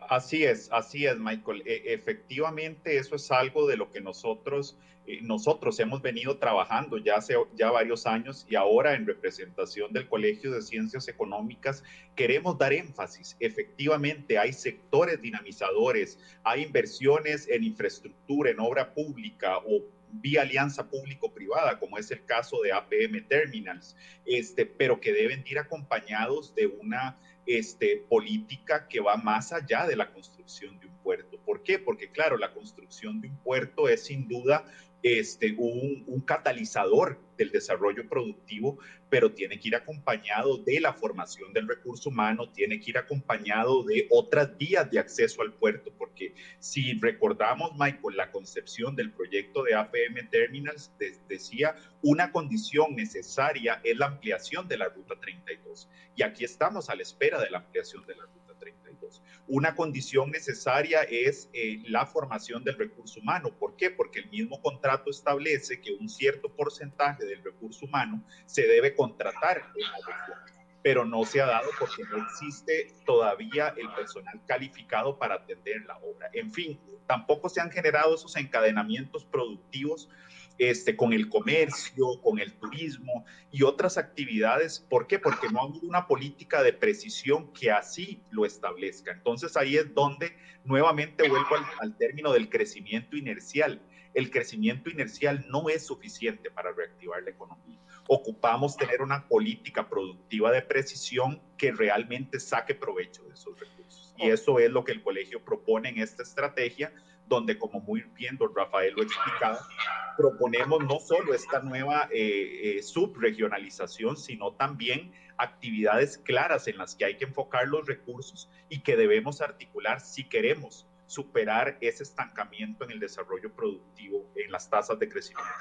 Así es, así es, Michael. E efectivamente, eso es algo de lo que nosotros, eh, nosotros hemos venido trabajando ya hace ya varios años y ahora en representación del Colegio de Ciencias Económicas queremos dar énfasis. Efectivamente, hay sectores dinamizadores, hay inversiones en infraestructura, en obra pública o vía alianza público-privada, como es el caso de APM Terminals, este, pero que deben ir acompañados de una este, política que va más allá de la construcción de un puerto. ¿Por qué? Porque claro, la construcción de un puerto es sin duda este, un, catalizador del desarrollo productivo, pero tiene que ir acompañado de la formación del recurso humano, tiene que ir acompañado de otras vías de acceso al puerto, porque si recordamos, Michael, la concepción del proyecto de APM Terminals decía una condición necesaria es la ampliación de la Ruta 32. Y aquí estamos a la espera de la ampliación de la Ruta una condición necesaria es eh, la formación del recurso humano. ¿Por qué? Porque el mismo contrato establece que un cierto porcentaje del recurso humano se debe contratar pero no se ha dado porque no existe todavía el personal calificado para atender la obra. En fin, tampoco se han generado esos encadenamientos productivos este, con el comercio, con el turismo y otras actividades. ¿Por qué? Porque no ha habido una política de precisión que así lo establezca. Entonces ahí es donde nuevamente vuelvo al, al término del crecimiento inercial. El crecimiento inercial no es suficiente para reactivar la economía. Ocupamos tener una política productiva de precisión que realmente saque provecho de esos recursos. Y eso es lo que el colegio propone en esta estrategia donde, como muy bien don Rafael lo explicaba, proponemos no solo esta nueva eh, eh, subregionalización, sino también actividades claras en las que hay que enfocar los recursos y que debemos articular si queremos superar ese estancamiento en el desarrollo productivo, en las tasas de crecimiento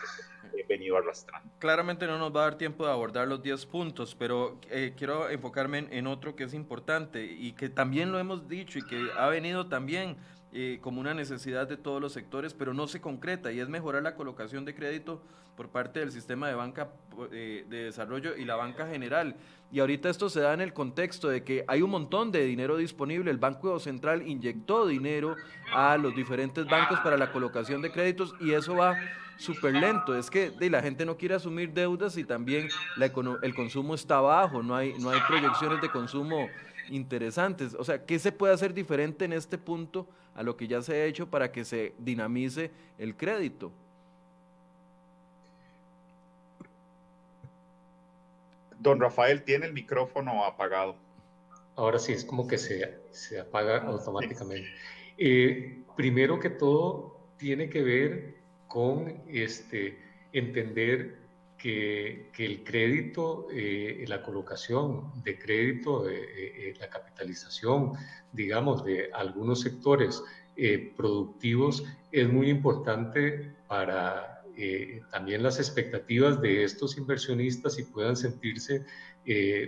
que he venido arrastrando. Claramente no nos va a dar tiempo de abordar los 10 puntos, pero eh, quiero enfocarme en, otro que es importante y que también lo hemos dicho y que ha venido también eh, como una necesidad de todos los sectores, pero no se concreta y es mejorar la colocación de crédito por parte del sistema de banca eh, de desarrollo y la banca general. Y ahorita esto se da en el contexto de que hay un montón de dinero disponible. El Banco Central inyectó dinero a los diferentes bancos para la colocación de créditos y eso va súper lento. Es que de, la gente no quiere asumir deudas y también la, el consumo está bajo, no hay, no hay proyecciones de consumo interesantes. O sea, ¿qué se puede hacer diferente en este punto a lo que ya se ha hecho para que se dinamice el crédito. Don Rafael tiene el micrófono apagado. Ahora sí, es como que se, se apaga automáticamente. Eh, primero que todo, tiene que ver con este, entender que, el crédito, eh, la colocación de crédito, eh, eh, la capitalización, digamos, de algunos sectores productivos es muy importante para también las expectativas de estos inversionistas y puedan sentirse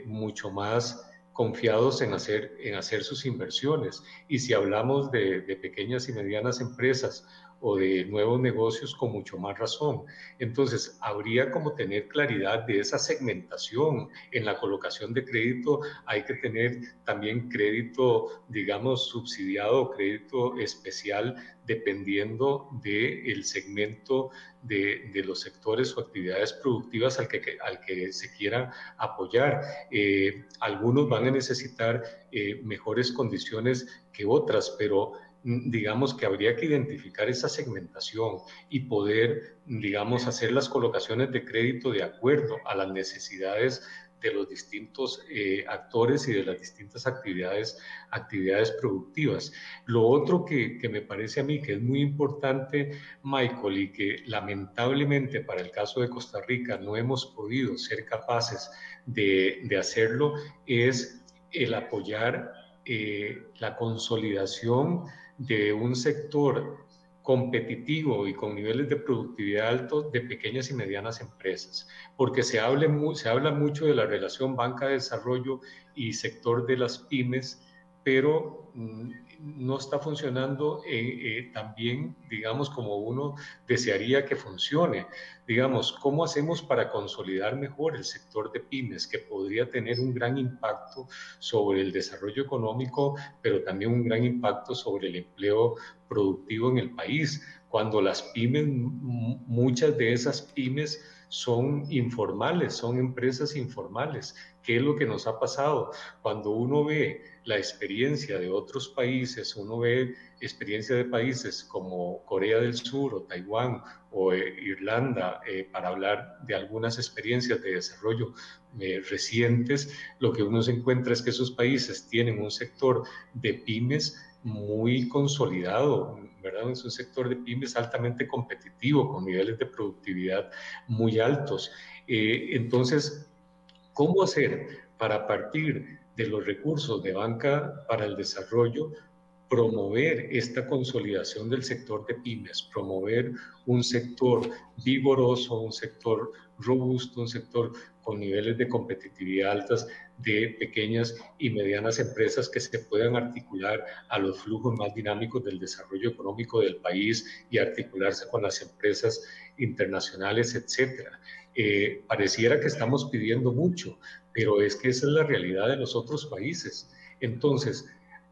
mucho más confiados en hacer, en hacer sus inversiones. Y si hablamos de pequeñas y medianas empresas o de nuevos negocios con mucho más razón. Entonces, habría como tener claridad de esa segmentación en la colocación de crédito. Hay que tener también crédito, digamos, subsidiado crédito especial dependiendo del segmento de, los sectores o actividades productivas al que, al que se quiera apoyar. Eh, algunos van a necesitar eh, mejores condiciones que otras, pero digamos que habría que identificar esa segmentación y poder, digamos, hacer las colocaciones de crédito de acuerdo a las necesidades de los distintos eh, actores y de las distintas actividades, actividades productivas. Lo otro que, que, me parece a mí que es muy importante, Michael, y que lamentablemente para el caso de Costa Rica no hemos podido ser capaces de, de hacerlo, es el apoyar eh, la consolidación de un sector competitivo y con niveles de productividad altos de pequeñas y medianas empresas, porque se, hable se habla mucho de la relación banca de desarrollo y sector de las pymes, pero mm, no está funcionando eh, eh, tan bien, digamos, como uno desearía que funcione. Digamos, ¿cómo hacemos para consolidar mejor el sector de pymes, que podría tener un gran impacto sobre el desarrollo económico, pero también un gran impacto sobre el empleo productivo en el país? Cuando las pymes, muchas de esas pymes, son informales, son empresas informales. ¿Qué es lo que nos ha pasado? Cuando uno ve la experiencia de otros países, uno ve experiencia de países como Corea del Sur o Taiwán o eh, Irlanda, eh, para hablar de algunas experiencias de desarrollo eh, recientes, lo que uno se encuentra es que esos países tienen un sector de pymes muy consolidado, Es un sector de pymes altamente competitivo, con niveles de productividad muy altos. entonces, ¿cómo hacer para partir de los recursos de banca para el desarrollo, promover esta consolidación del sector de pymes, promover un sector vigoroso, un sector robusto, un sector con niveles de competitividad altas de pequeñas y medianas empresas que se puedan articular a los flujos más dinámicos del desarrollo económico del país y articularse con las empresas internacionales, etcétera. Eh, pareciera que estamos pidiendo mucho, pero es que esa es la realidad de los otros países. Entonces,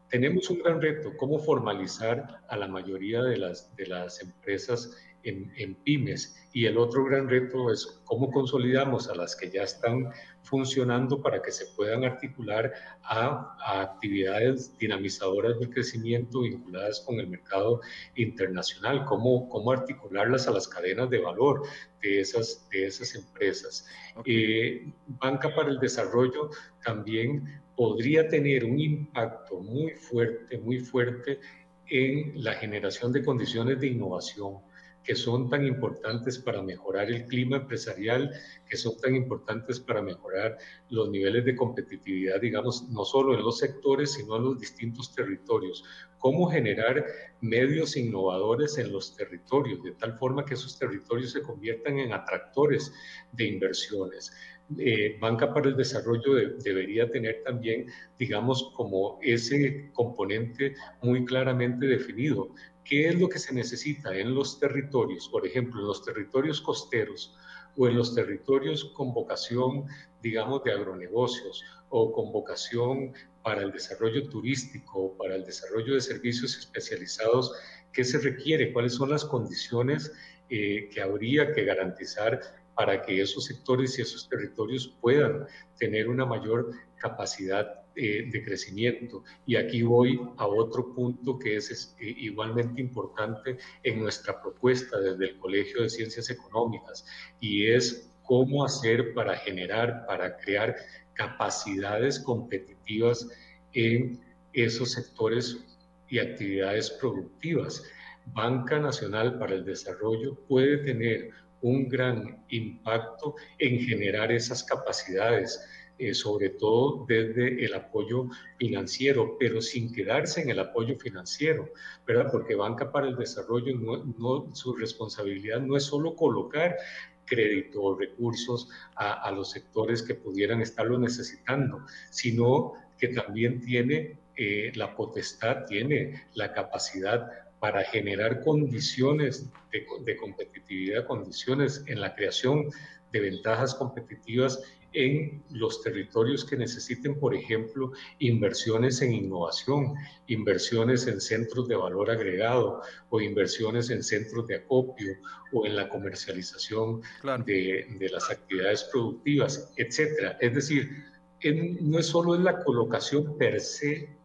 tenemos un gran reto, cómo formalizar a la mayoría de las, de las empresas en, pymes. Y el otro gran reto es cómo consolidamos a las que ya están funcionando para que se puedan articular a, actividades dinamizadoras del crecimiento vinculadas con el mercado internacional, cómo, cómo articularlas a las cadenas de valor de esas, de esas empresas. Eh, Banca para el Desarrollo también podría tener un impacto muy fuerte, muy fuerte en la generación de condiciones de innovación que son tan importantes para mejorar el clima empresarial, que son tan importantes para mejorar los niveles de competitividad, digamos, no solo en los sectores, sino en los distintos territorios. Cómo generar medios innovadores en los territorios, de tal forma que esos territorios se conviertan en atractores de inversiones. Eh, Banca para el Desarrollo debería tener también, digamos, como ese componente muy claramente definido. ¿Qué es lo que se necesita en los territorios? Por ejemplo, en los territorios costeros o en los territorios con vocación, digamos, de agronegocios o con vocación para el desarrollo turístico o para el desarrollo de servicios especializados, ¿qué se requiere? ¿Cuáles son las condiciones eh, que habría que garantizar para que esos sectores y esos territorios puedan tener una mayor capacidad eh, de crecimiento. Y aquí voy a otro punto que es, eh, igualmente importante en nuestra propuesta desde el Colegio de Ciencias Económicas y es cómo hacer para generar, para crear capacidades competitivas en esos sectores y actividades productivas. Banca Nacional para el Desarrollo puede tener un gran impacto en generar esas capacidades, eh, sobre todo desde el apoyo financiero, pero sin quedarse en el apoyo financiero, ¿verdad? Porque Banca para el Desarrollo, no, su responsabilidad no es solo colocar crédito o recursos a, los sectores que pudieran estarlo necesitando, sino que también tiene eh, la potestad, tiene la capacidad para generar condiciones de, competitividad, condiciones en la creación de ventajas competitivas en los territorios que necesiten, por ejemplo, inversiones en innovación, inversiones en centros de valor agregado o inversiones en centros de acopio o en la comercialización de, de, las actividades productivas, etcétera. Es decir, no es solo en la colocación per se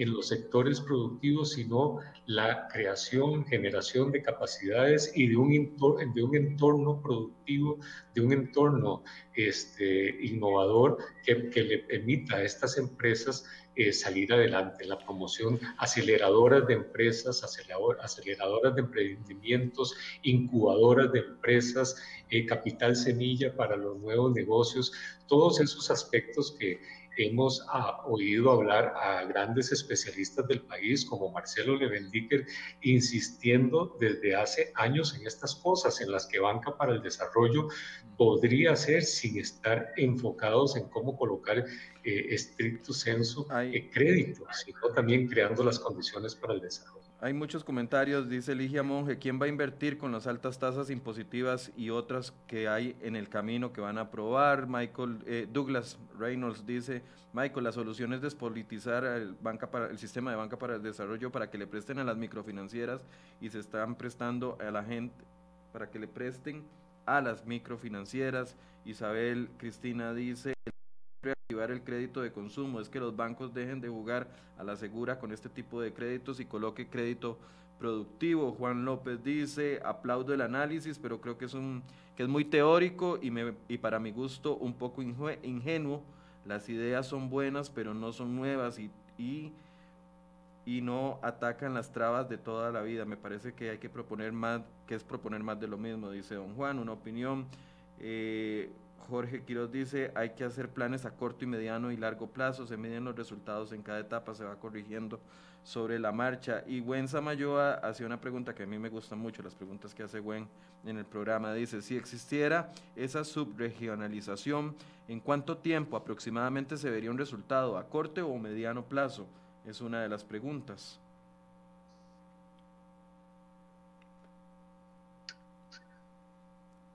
en los sectores productivos, sino la creación, generación de capacidades y de un, entorno, de un entorno productivo, de un entorno este, innovador que, que le permita a estas empresas eh, salir adelante, la promoción, aceleradoras de empresas, aceleradoras de emprendimientos, incubadoras de empresas, eh, capital semilla para los nuevos negocios, todos esos aspectos que hemos ah, oído hablar a grandes especialistas del país como Marcelo Levendicker insistiendo desde hace años en estas cosas en las que Banca para el Desarrollo podría ser sin estar enfocados en cómo colocar eh, estricto censo eh, crédito, sino también creando las condiciones para el desarrollo. Hay muchos comentarios, dice Ligia Monge, ¿quién va a invertir con las altas tasas impositivas y otras que hay en el camino que van a aprobar? Michael eh, Douglas Reynolds dice, Michael, la solución es despolitizar el, banca para, el sistema de banca para el desarrollo para que le presten a las microfinancieras y se están prestando a la gente, para que le presten a las microfinancieras. Isabel Cristina dice, reactivar el crédito de consumo, es que los bancos dejen de jugar a la segura con este tipo de créditos y coloque crédito productivo. Juan López dice, aplaudo el análisis, pero creo que es, un, que es muy teórico y, me, y para mi gusto un poco ingenuo. Las ideas son buenas, pero no son nuevas y, y, no atacan las trabas de toda la vida. Me parece que hay que proponer más, que es proponer más de lo mismo, dice don Juan, una opinión. Eh, Jorge Quiroz dice, hay que hacer planes a corto y mediano y largo plazo, se miden los resultados en cada etapa, se va corrigiendo sobre la marcha. Y Gwen Samayoa hacía una pregunta que a mí me gustan mucho, las preguntas que hace Gwen en el programa. Dice, si existiera esa subregionalización, ¿en cuánto tiempo aproximadamente se vería un resultado, a corto o mediano plazo? Es una de las preguntas.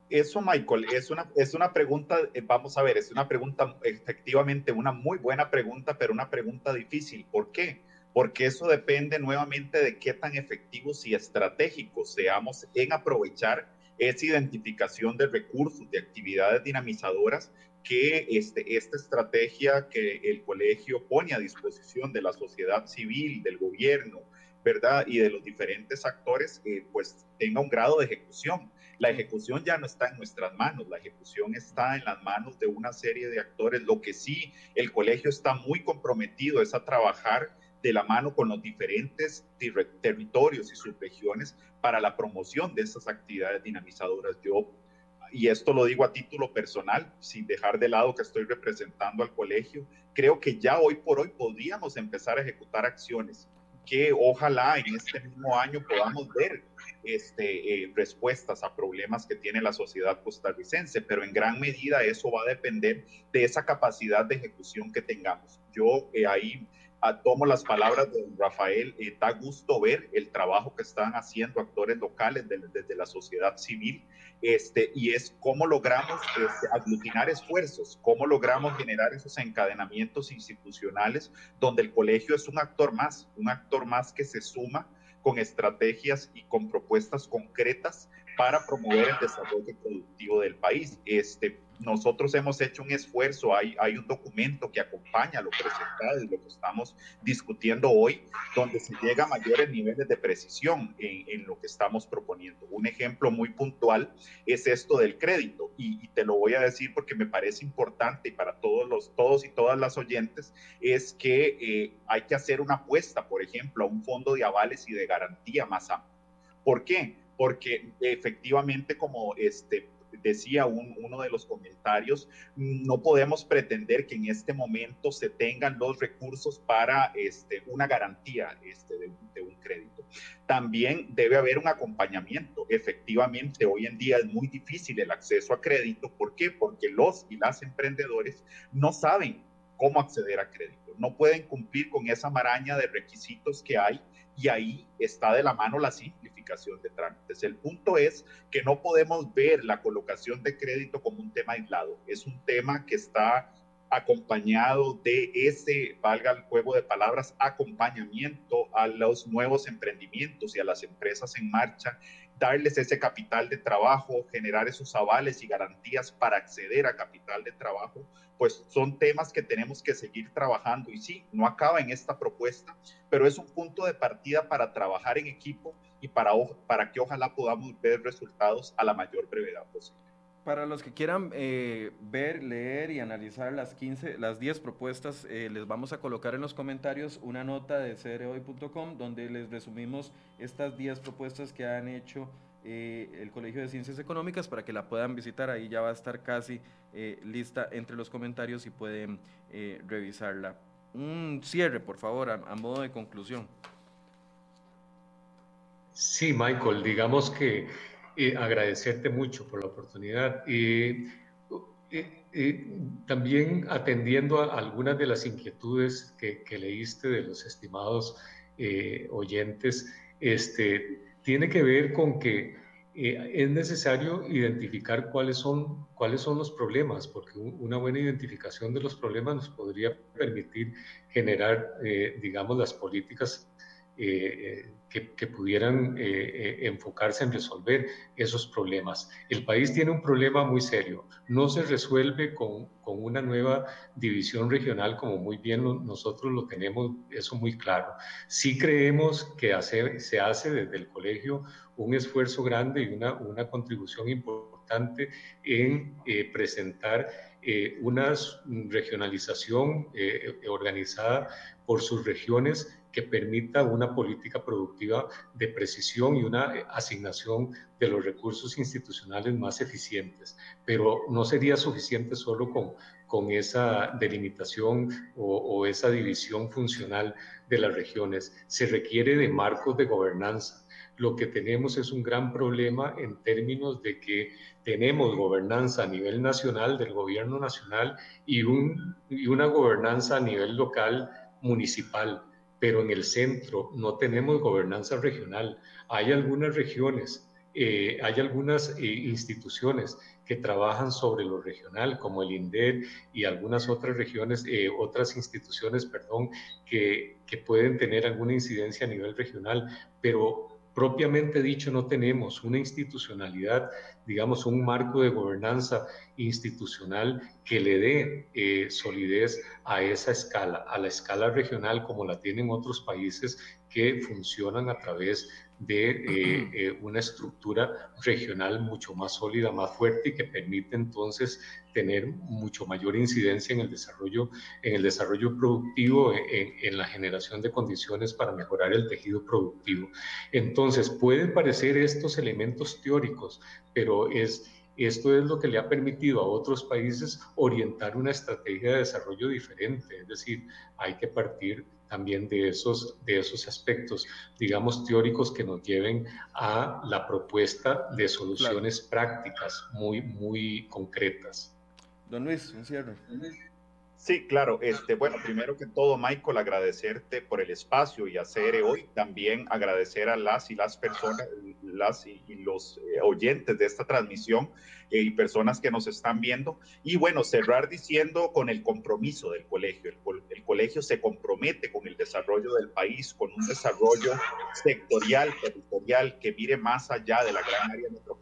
Eso, Michael, es una, es una pregunta, eh, vamos a ver, es una pregunta, efectivamente, una muy buena pregunta, pero una pregunta difícil. ¿Por qué? Porque eso depende nuevamente de qué tan efectivos y estratégicos seamos en aprovechar esa identificación de recursos, de actividades dinamizadoras que este, esta estrategia que el colegio pone a disposición de la sociedad civil, del gobierno, ¿verdad? Y de los diferentes actores, eh, pues tenga un grado de ejecución. La ejecución ya no está en nuestras manos, la ejecución está en las manos de una serie de actores. Lo que sí, el colegio está muy comprometido es a trabajar de la mano con los diferentes territorios y subregiones para la promoción de esas actividades dinamizadoras. Yo, y esto lo digo a título personal, sin dejar de lado que estoy representando al colegio, creo que ya hoy por hoy podríamos empezar a ejecutar acciones que ojalá en este mismo año podamos ver este, eh, respuestas a problemas que tiene la sociedad costarricense, pero en gran medida eso va a depender de esa capacidad de ejecución que tengamos. Yo eh, ahí tomo las palabras de Rafael, eh, da gusto ver el trabajo que están haciendo actores locales desde la sociedad civil, este, y es cómo logramos este, aglutinar esfuerzos, cómo logramos generar esos encadenamientos institucionales donde el colegio es un actor más, un actor más que se suma con estrategias y con propuestas concretas para promover el desarrollo productivo del país. Este, nosotros hemos hecho un esfuerzo, hay, hay un documento que acompaña lo presentado y lo que estamos discutiendo hoy, donde se llega a mayores niveles de precisión en, en lo que estamos proponiendo. Un ejemplo muy puntual es esto del crédito, y, te lo voy a decir porque me parece importante para todos, los, todos y todas las oyentes, es que eh, hay que hacer una apuesta, por ejemplo, a un fondo de avales y de garantía más amplio. ¿Por qué? Porque efectivamente, como este, decía uno de los comentarios, no podemos pretender que en este momento se tengan los recursos para este, una garantía este, de, de un crédito. También debe haber un acompañamiento. Efectivamente, hoy en día es muy difícil el acceso a crédito. ¿Por qué? Porque los y las emprendedores no saben cómo acceder a crédito. No pueden cumplir con esa maraña de requisitos que hay y ahí está de la mano la simplificación de trámites. El punto es que no podemos ver la colocación de crédito como un tema aislado, es un tema que está acompañado de ese, valga el juego de palabras, acompañamiento a los nuevos emprendimientos y a las empresas en marcha, darles ese capital de trabajo, generar esos avales y garantías para acceder a capital de trabajo, pues son temas que tenemos que seguir trabajando. Y sí, no acaba en esta propuesta, pero es un punto de partida para trabajar en equipo y para, para que ojalá podamos ver resultados a la mayor brevedad posible. Para los que quieran eh, ver, leer y analizar las 15, las 10 propuestas, eh, les vamos a colocar en los comentarios una nota de cereoy.com donde les resumimos estas 10 propuestas que han hecho eh, el Colegio de Ciencias Económicas para que la puedan visitar. Ahí ya va a estar casi lista entre los comentarios y pueden revisarla. Un cierre, por favor, a modo de conclusión. Sí, Michael, digamos que agradecerte mucho por la oportunidad. y también atendiendo a algunas de las inquietudes que, leíste de los estimados eh, oyentes, este, tiene que ver con que eh, es necesario identificar cuáles son, cuáles son los problemas, porque una buena identificación de los problemas nos podría permitir generar, eh, digamos, las políticas eh, que, pudieran eh, eh, enfocarse en resolver esos problemas. El país tiene un problema muy serio. No se resuelve con, con una nueva división regional como muy bien nosotros lo tenemos, eso muy claro. Sí creemos que se hace desde el colegio un esfuerzo grande y una, una contribución importante en presentar una regionalización organizada por sus regiones que permita una política productiva de precisión y una asignación de los recursos institucionales más eficientes. Pero no sería suficiente solo con, con esa delimitación o, o esa división funcional de las regiones. Se requiere de marcos de gobernanza. Lo que tenemos es un gran problema en términos de que tenemos gobernanza a nivel nacional del gobierno nacional y, un, y una gobernanza a nivel local municipal pero en el centro no tenemos gobernanza regional. Hay algunas regiones, eh, hay algunas eh, instituciones que trabajan sobre lo regional, como el INDER y algunas otras regiones, eh, otras instituciones, perdón, que, que pueden tener alguna incidencia a nivel regional, pero propiamente dicho no tenemos una institucionalidad, digamos, un marco de gobernanza institucional que le dé eh, solidez a esa escala, a la escala regional como la tienen otros países que funcionan a través de eh, eh, una estructura regional mucho más sólida, más fuerte y que permite entonces tener mucho mayor incidencia en el desarrollo, en el desarrollo productivo, en, en la generación de condiciones para mejorar el tejido productivo. Entonces, pueden parecer estos elementos teóricos, pero es esto es lo que le ha permitido a otros países orientar una estrategia de desarrollo diferente, es decir, hay que partir también de esos, de esos aspectos, digamos, teóricos que nos lleven a la propuesta de soluciones prácticas muy, muy concretas. Don Luis, un cierre. Sí, claro. Este, bueno, primero que todo, Michael, agradecerte por el espacio y hacer hoy. También agradecer a las y las personas, las y, los eh, oyentes de esta transmisión eh, y personas que nos están viendo. Y bueno, cerrar diciendo con el compromiso del colegio. El, el colegio se compromete con el desarrollo del país, con un desarrollo sectorial, territorial, que mire más allá de la gran área metropolitana.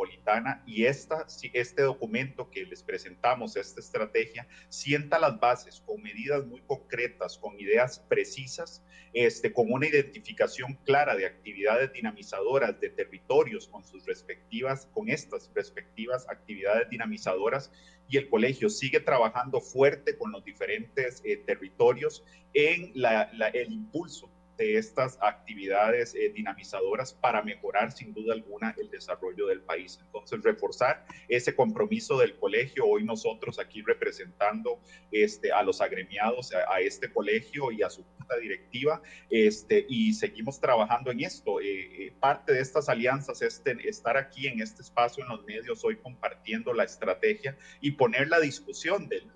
Y esta, este documento que les presentamos, esta estrategia, sienta las bases con medidas muy concretas, con ideas precisas, este, con una identificación clara de actividades dinamizadoras de territorios con sus respectivas, con estas respectivas actividades dinamizadoras y el colegio sigue trabajando fuerte con los diferentes eh, territorios en el impulso de estas actividades eh, dinamizadoras para mejorar sin duda alguna el desarrollo del país. Entonces, reforzar ese compromiso del colegio, hoy nosotros aquí representando este, a los agremiados, a, este colegio y a su junta directiva, este, y seguimos trabajando en esto. Eh, eh, parte de estas alianzas es estar aquí en este espacio en los medios hoy compartiendo la estrategia y poner la discusión del,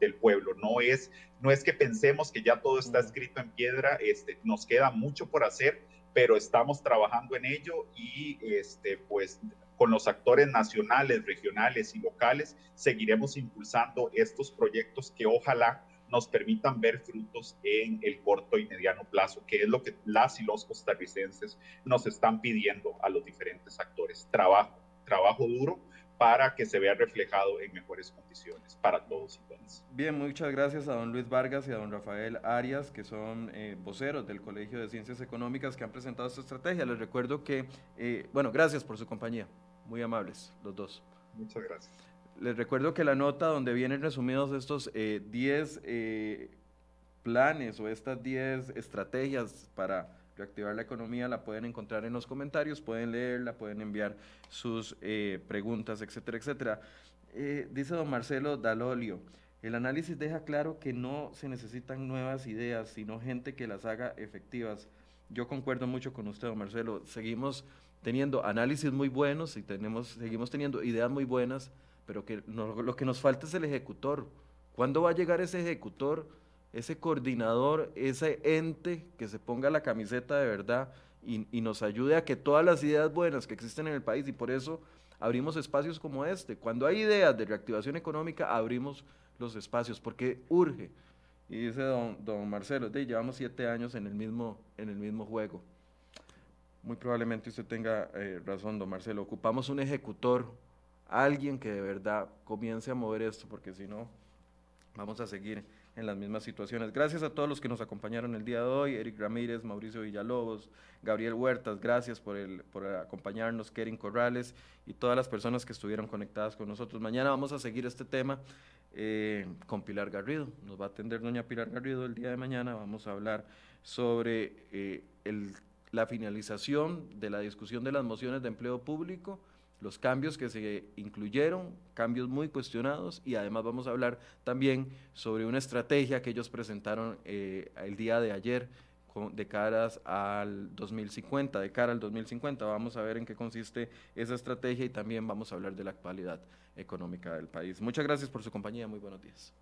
del pueblo. No es no es que pensemos que ya todo está escrito en piedra, este, nos queda mucho por hacer, pero estamos trabajando en ello y este, pues con los actores nacionales, regionales y locales, seguiremos impulsando estos proyectos que ojalá nos permitan ver frutos en el corto y mediano plazo, que es lo que las y los costarricenses nos están pidiendo a los diferentes actores. Trabajo, trabajo duro para que se vea reflejado en mejores condiciones para todos y todas. Bien, muchas gracias a don Luis Vargas y a don Rafael Arias, que son eh, voceros del Colegio de Ciencias Económicas que han presentado esta estrategia. Les recuerdo que, eh, bueno, gracias por su compañía, muy amables los dos. Muchas gracias. Les recuerdo que la nota donde vienen resumidos estos 10 eh, planes o estas 10 estrategias para reactivar la economía la pueden encontrar en los comentarios, pueden leerla, pueden enviar sus eh, preguntas, etcétera, etcétera. Eh, dice don Marcelo Dalolio, el análisis deja claro que no se necesitan nuevas ideas, sino gente que las haga efectivas. Yo concuerdo mucho con usted, don Marcelo. Seguimos teniendo análisis muy buenos y tenemos, seguimos teniendo ideas muy buenas, pero que lo que nos falta es el ejecutor. ¿Cuándo va a llegar ese ejecutor? Ese coordinador, ese ente que se ponga la camiseta de verdad y, nos ayude a que todas las ideas buenas que existen en el país, y por eso abrimos espacios como este. Cuando hay ideas de reactivación económica, abrimos los espacios, porque urge. Y dice don, don Marcelo, de, llevamos siete años en el, mismo, en el mismo juego. Muy probablemente usted tenga eh, razón, don Marcelo. Ocupamos un ejecutor, alguien que de verdad comience a mover esto, porque si no, vamos a seguir en las mismas situaciones. Gracias a todos los que nos acompañaron el día de hoy, Eric Ramírez, Mauricio Villalobos, Gabriel Huertas, gracias por, el, por acompañarnos, Keren Corrales y todas las personas que estuvieron conectadas con nosotros. Mañana vamos a seguir este tema eh, con Pilar Garrido, nos va a atender doña Pilar Garrido el día de mañana, vamos a hablar sobre eh, el, la finalización de la discusión de las mociones de empleo público, los cambios que se incluyeron, cambios muy cuestionados y además vamos a hablar también sobre una estrategia que ellos presentaron eh, el día de ayer de caras al 2050, de cara al 2050. Vamos a ver en qué consiste esa estrategia y también vamos a hablar de la actualidad económica del país. Muchas gracias por su compañía, muy buenos días.